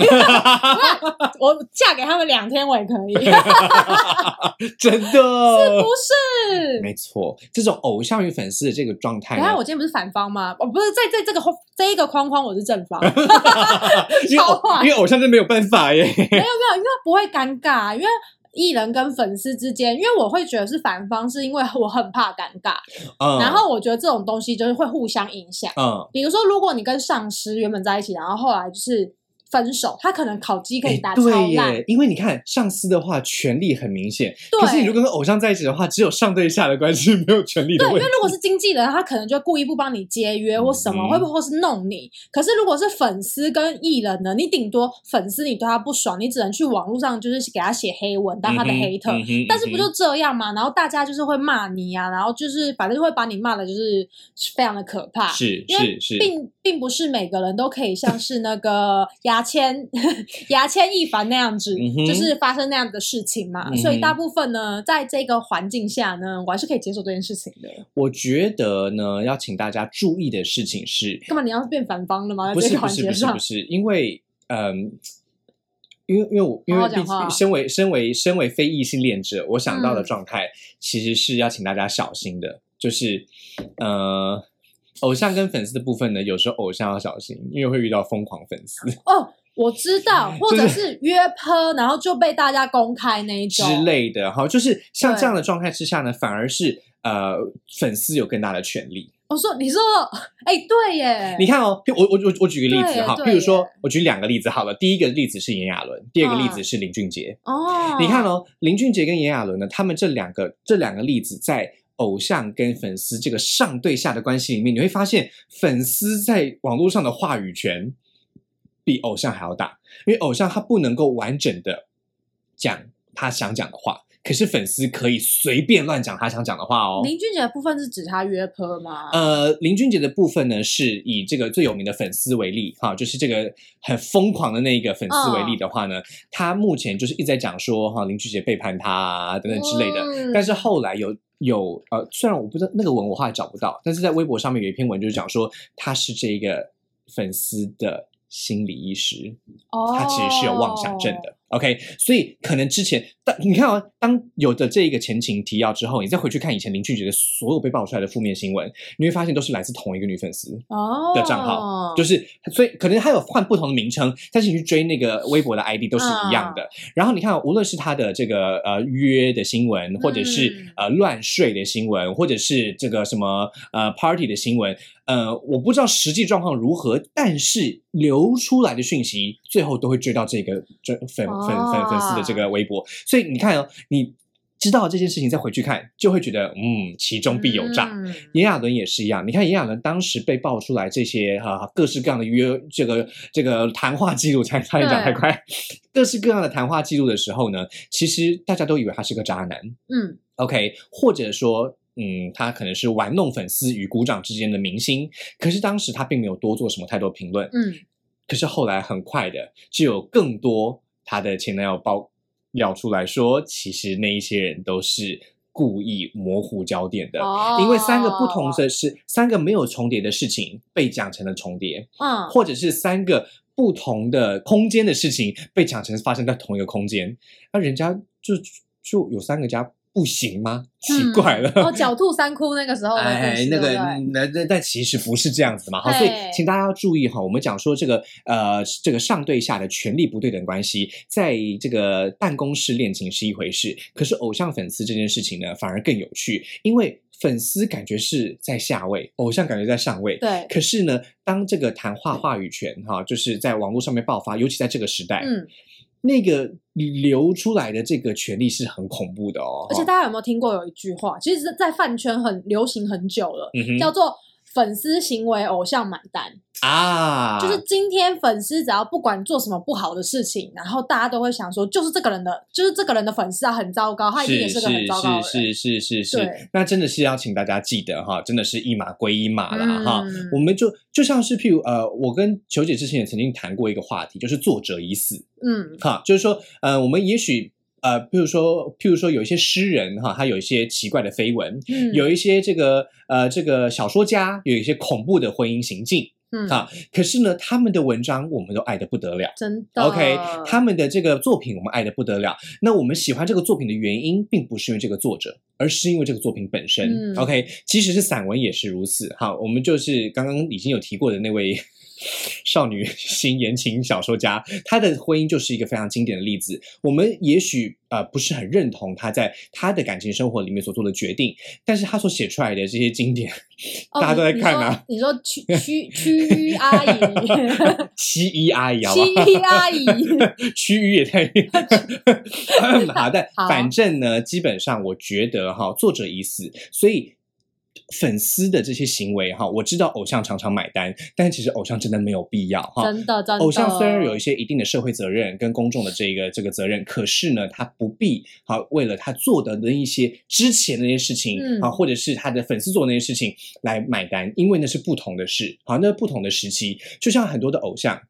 我嫁给他们两天，我也可以。真的？是不是？没错，这种偶像与粉丝的这个状态。你看，我今天不是反方吗？我不是在在这个这一个框框，我是正方。超坏，因为偶像就没有办法耶。没有没有，因为不会尴尬，因为艺人跟粉丝之间，因为我会觉得是反方，是因为我很怕尴尬。嗯，然后我觉得这种东西就是会互相影响。嗯，比如说，如果你跟上司原本在一起，然后后来就是。分手，他可能考绩可以打超烂，因为你看上司的话权力很明显，可是你如果跟偶像在一起的话，只有上对下的关系，没有权力。对，因为如果是经纪人，他可能就故意不帮你接约或什么，会不会是弄你？可是如果是粉丝跟艺人呢，你顶多粉丝你对他不爽，你只能去网络上就是给他写黑文当他的黑特，但是不就这样嘛？然后大家就是会骂你呀，然后就是反正会把你骂的就是非常的可怕，是是是，并并不是每个人都可以像是那个牙。千 牙签一凡那样子，就是发生那样的事情嘛，所以大部分呢，在这个环境下呢，我还是可以接受这件事情的。我觉得呢，要请大家注意的事情是，干嘛你要变反方了吗？不是不是不是不是，因为嗯，因为因为我因为毕竟身为身为身为非异性恋者，我想到的状态其实是要请大家小心的，就是呃。偶像跟粉丝的部分呢，有时候偶像要小心，因为会遇到疯狂粉丝哦。我知道，或者是约拍，然后就被大家公开那一种之类的。哈，就是像这样的状态之下呢，反而是呃粉丝有更大的权利。我说，你说，哎，对耶，你看哦，我我我我举个例子哈，对譬如说，我举两个例子好了。第一个例子是炎亚纶，第二个例子是林俊杰。哦，你看哦，林俊杰跟炎亚纶呢，他们这两个这两个例子在。偶像跟粉丝这个上对下的关系里面，你会发现粉丝在网络上的话语权比偶像还要大，因为偶像他不能够完整的讲他想讲的话，可是粉丝可以随便乱讲他想讲的话哦。林俊杰的部分是指他约坡吗？呃，林俊杰的部分呢，是以这个最有名的粉丝为例，哈，就是这个很疯狂的那个粉丝为例的话呢，他目前就是一直在讲说，哈，林俊杰背叛他啊等等之类的。嗯但是后来有有呃，虽然我不知道那个文我后来找不到，但是在微博上面有一篇文就是讲说他是这个粉丝的心理医师，哦，他其实是有妄想症的。OK，所以可能之前，但你看哦，当有的这一个前情提要之后，你再回去看以前林俊杰的所有被爆出来的负面新闻，你会发现都是来自同一个女粉丝哦的账号，就是所以可能他有换不同的名称，但是你去追那个微博的 ID 都是一样的。然后你看哦，无论是他的这个呃约的新闻，或者是、嗯。呃乱睡的新闻，或者是这个什么呃 party 的新闻，呃，我不知道实际状况如何，但是流出来的讯息最后都会追到这个这粉粉粉粉丝的这个微博，所以你看哦，你知道这件事情再回去看，就会觉得嗯，其中必有诈。嗯。炎亚纶也是一样，你看炎亚纶当时被爆出来这些哈、各式各样的约这个这个谈话记录，才差点讲太快，各式各样的谈话记录的时候呢，其实大家都以为他是个渣男。嗯，OK，或者说。嗯，他可能是玩弄粉丝与鼓掌之间的明星，可是当时他并没有多做什么太多评论。嗯，可是后来很快的，就有更多他的前男友爆料出来说，其实那一些人都是故意模糊焦点的。哦因为三个不同的是三个没有重叠的事情被讲成了重叠，嗯，或者是三个不同的空间的事情被讲成发生在同一个空间，那人家就就有三个家不行吗？奇怪了。哦，狡兔三窟那个时候 哎，，那个那那但其实不是这样子嘛，好，所以嘿请大家要注意哈，我们讲说这个呃这个上对下的权力不对等关系，在这个办公室恋情是一回事，可是偶像粉丝这件事情呢反而更有趣，因为粉丝感觉是在下位，偶像感觉在上位。对，可是呢，当这个谈话话语权哈，就是在网络上面爆发，尤其在这个时代，嗯，那个流出来的这个权利是很恐怖的哦。而且大家有没有听过有一句话，其实，在饭圈很流行很久了，嗯叫做“粉丝行为，偶像买单”。啊，就是今天粉丝只要不管做什么不好的事情，然后大家都会想说，就是这个人的，就是这个人的粉丝啊，很糟糕，他一定也是很糟糕的人。是是是是对是，那真的是要请大家记得哈，真的是一码归一码啦、哈。嗯我们就就像是譬如呃，我跟球姐之前也曾经谈过一个话题，就是作者已死嗯哈，就是说呃，我们也许。呃，譬如说，譬如说，有一些诗人哈，他有一些奇怪的绯闻，嗯，有一些这个呃，这个小说家有一些恐怖的婚姻行径嗯哈。可是呢，他们的文章我们都爱得不得了。真的 OK，他们的这个作品我们爱的不得了。那我们喜欢这个作品的原因，并不是因为这个作者，而是因为这个作品本身。嗯 OK，即使是散文也是如此。哈，我们就是刚刚已经有提过的那位少女心言情小说家，她的婚姻就是一个非常经典的例子。我们也许呃不是很认同她在她的感情生活里面所做的决定，但是她所写出来的这些经典，哦 大家都在看啊。你说你说屈 屈屈居 阿姨，西医阿姨好不好？屈阿姨，区域也太好的，好反正呢，基本上我觉得哈，作者已死，所以。粉丝的这些行为哈，我知道偶像常常买单，但其实偶像真的没有必要哈。真的真的。偶像虽然有一些一定的社会责任跟公众的这个这个责任，可是呢，他不必好为了他做的那一些之前的那些事情嗯啊，或者是他的粉丝做的那些事情来买单，因为那是不同的事，好，那不同的时期，就像很多的偶像。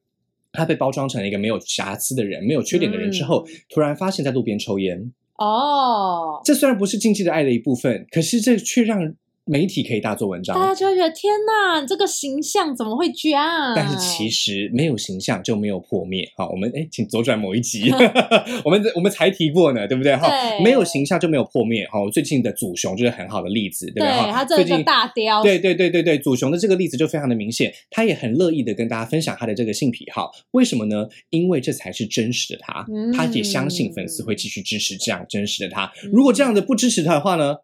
他被包装成了一个没有瑕疵的人、没有缺点的人之后，嗯突然发现在路边抽烟。哦，这虽然不是禁忌的爱的一部分，可是这却让媒体可以大做文章。大家就会觉得天哪，你这个形象怎么会这样？但是其实没有形象就没有破灭。好，我们哎，请左转某一集，我们我们才提过呢，对不对？哈，对没有形象就没有破灭。哈，最近的祖雄就是很好的例子，对不对他这个最近大雕，对对对对对，祖雄的这个例子就非常的明显，他也很乐意的跟大家分享他的这个性癖好。为什么呢？因为这才是真实的他，嗯他也相信粉丝会继续支持这样真实的他。如果这样的不支持他的话呢？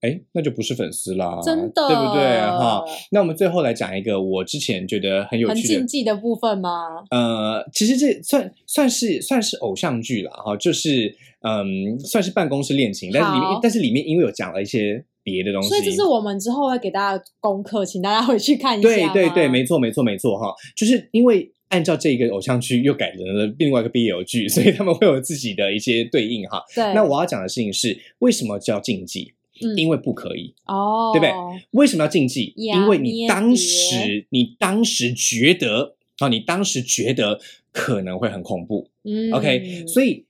哎，那就不是粉丝啦，真的，对不对哈？那我们最后来讲一个我之前觉得很有趣、很禁忌的部分吗？呃，其实这算算是算是偶像剧了哈，就是嗯，算是办公室恋情，但是里面但是里面因为有讲了一些别的东西，所以这是我们之后会给大家功课，请大家回去看一下。对对对，没错没错没错哈，就是因为按照这个偶像剧又改成了另外一个 BL 剧，所以他们会有自己的一些对应哈。对，那我要讲的事情是为什么叫禁忌？因为不可以哦，对不对？为什么要禁忌？因为你当时，你当时觉得啊，你当时觉得可能会很恐怖。嗯，OK，所以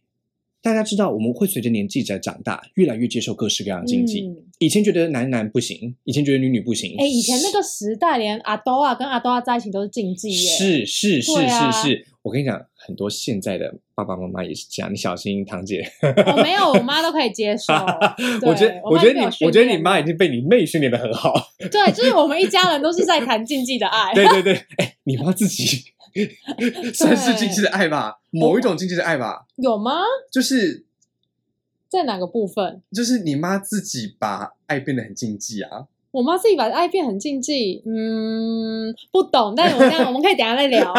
大家知道，我们会随着年纪在长大，越来越接受各式各样的禁忌。以前觉得男男不行，以前觉得女女不行。哎，以前那个时代，连阿多啊跟阿多啊在一起都是禁忌耶。是是是是是，我跟你讲，很多现在的。爸爸妈妈也是这样，你小心，堂姐。我没有，我妈都可以接受。我觉得，我觉得你，我觉得你妈已经被你妹训练的很好。对，就是我们一家人都是在谈禁忌的爱。对对对，哎，你妈自己 算是禁忌的爱吧？某一种禁忌的爱吧？有吗？就是在哪个部分？就是你妈自己把爱变得很禁忌啊。我妈自己把爱变很禁忌，嗯，不懂，但是我们我们可以等下再聊。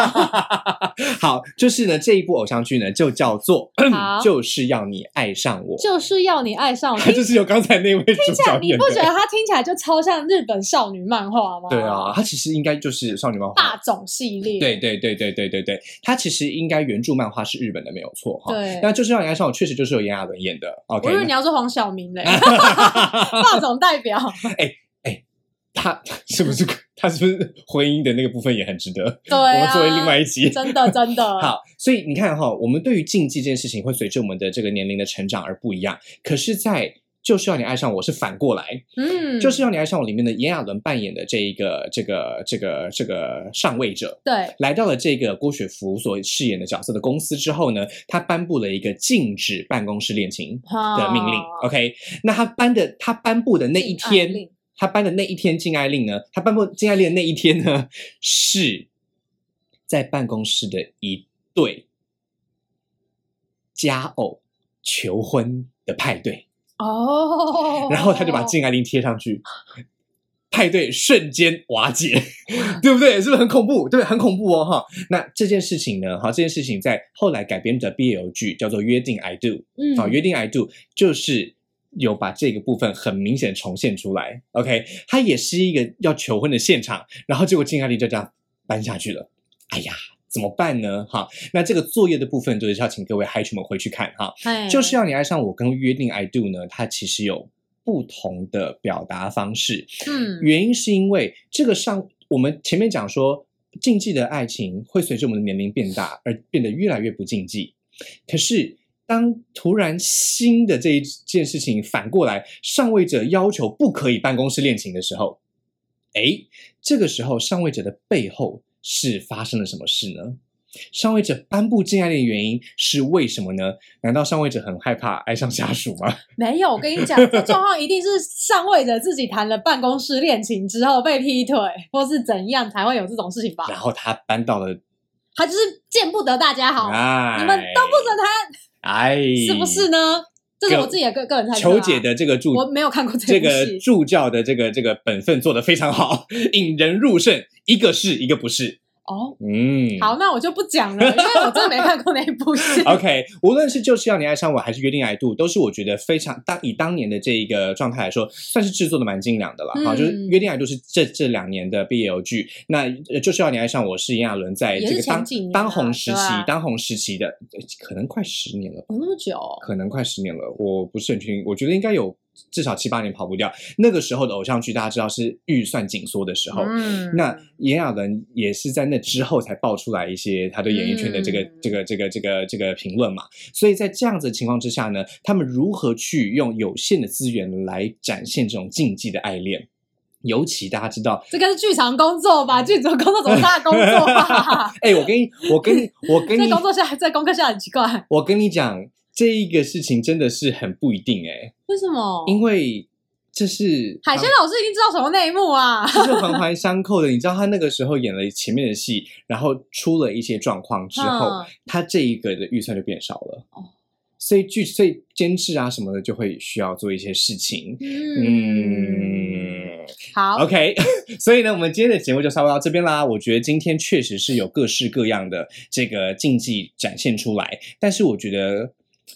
好，就是呢，这一部偶像剧呢，就叫做 《就是要你爱上我》，就是要你爱上我，它就是有刚才那位听起来，你不觉得它听起来就超像日本少女漫画吗？对啊，它其实应该就是少女漫画霸总系列。对对对对对对对，它其实应该原著漫画是日本的，没有错哈。对，那就是要你爱上我，确实就是有炎亚纶演的。OK，我以为你要说黄晓明嘞 霸总代表。哎。他 是不是他是不是婚姻的那个部分也很值得？对，我们作为另外一集，真的真的 好。所以你看哈，我们对于禁忌这件事情会随着我们的这个年龄的成长而不一样。可是，在就是要你爱上我是反过来，嗯，就是要你爱上我里面的炎亚纶扮演的这一个这个这个这个上位者，对，来到了这个郭雪芙所饰演的角色的公司之后呢，他颁布了一个禁止办公室恋情的命令。OK，那他颁的他颁布的那一天。他颁的那一天禁爱令呢？他颁布禁爱令的那一天呢，是在办公室的一对佳偶求婚的派对哦，然后他就把禁爱令贴上去，派对瞬间瓦解，对不对？是不是很恐怖？对，很恐怖哦！哈，那这件事情呢？哈，这件事情在后来改编的 BL 剧叫做《约定 I Do》，嗯，好，《约定 I Do》就是。有把这个部分很明显重现出来，OK，它也是一个要求婚的现场，然后结果金爱丽就这样搬下去了，哎呀，怎么办呢？哈，那这个作业的部分就是要请各位嗨群们回去看哈，就是要你爱上我跟约定 I do 呢，它其实有不同的表达方式，嗯，原因是因为这个上我们前面讲说禁忌的爱情会随着我们的年龄变大而变得越来越不禁忌，可是。当突然新的这一件事情反过来，上位者要求不可以办公室恋情的时候，哎，这个时候上位者的背后是发生了什么事呢？上位者颁布禁爱令的原因是为什么呢？难道上位者很害怕爱上下属吗？没有，我跟你讲，这状况一定是上位者自己谈了办公室恋情之后被劈腿，或是怎样才会有这种事情吧？然后他搬到了，他就是见不得大家好，你们都不准谈。哎，是不是呢？这是我自己的个个人猜测。求解的这个助，我没有看过这个助教的这个这个本分做的非常好，引人入胜，一个是一个不是。哦，嗯，好，那我就不讲了，因为我真的没看过那一部戏。OK，无论是就是要你爱上我，还是约定爱度，都是我觉得非常当以当年的这一个状态来说，算是制作的蛮精良的了。好，就是约定爱度是这这两年的 BL 剧，那就是要你爱上我是炎亚纶在这个当当红时期，当红时期的可能快十年了，那么久，可能快十年了，我不是很确定，我觉得应该有。至少七八年跑不掉。那个时候的偶像剧，大家知道是预算紧缩的时候。嗯，那炎亚纶也是在那之后才爆出来一些他对演艺圈的这个、这个、这个、这个、这个评论嘛。所以在这样子的情况之下呢，他们如何去用有限的资源来展现这种禁忌的爱恋？尤其大家知道，这个是剧场工作吧？剧组工作怎么大工作？哎，我跟你，我跟你，我跟你，在工作下，在功课下很奇怪。我跟你讲。这一个事情真的是很不一定哎，为什么？因为这是海鲜老师已经知道什么内幕啊，这是环环相扣的。你知道他那个时候演了前面的戏，然后出了一些状况之后，他这一个的预算就变少了。哦，所以剧所以监制啊什么的就会需要做一些事情。嗯，好，OK，所以呢，我们今天的节目就稍微到这边啦。我觉得今天确实是有各式各样的这个竞技展现出来，但是我觉得，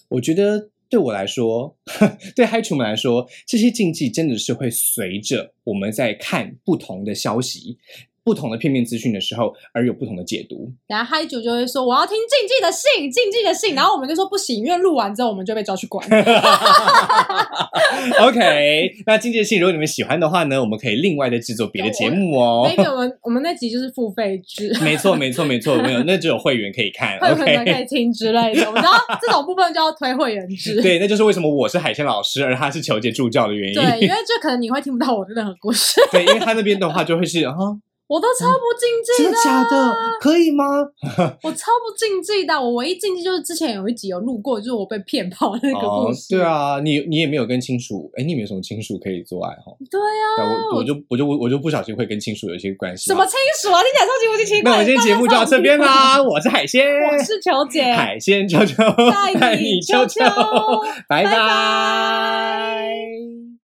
我觉得对我来说，对嗨厨们来说，这些禁忌真的是会随着我们在看不同的消息。不同的片面资讯的时候，而有不同的解读。然后嗨主就会说：“我要听静静的信，静静的信。”然后我们就说不行，因为录完之后我们就被抓去关。OK，那静静的信，如果你们喜欢的话呢，我们可以另外再制作别的节目哦。那个我们我们那集就是付费制。没错，没错，没错，没有，那只有会员可以看，会员可以听之类的。我们知道这种部分就要推会员制。对，那就是为什么我是海鲜老师，而他是求杰助教的原因。对，因为这可能你会听不到我的任何故事。对，因为他那边的话就会是哈。我都超不竞技的，真的假的？可以吗？我超不竞技的，我唯一竞技就是之前有一集有录过，就是我被骗跑那个故事。对啊，你你也没有跟亲属，哎，你有没有什么亲属可以做爱哈？对啊，我我就我就我就不小心会跟亲属有一些关系。什么亲属啊？你讲超级无敌奇怪。那我今天节目就到这边啦，我是海鲜，我是球姐，海鲜球球带你球球，拜拜。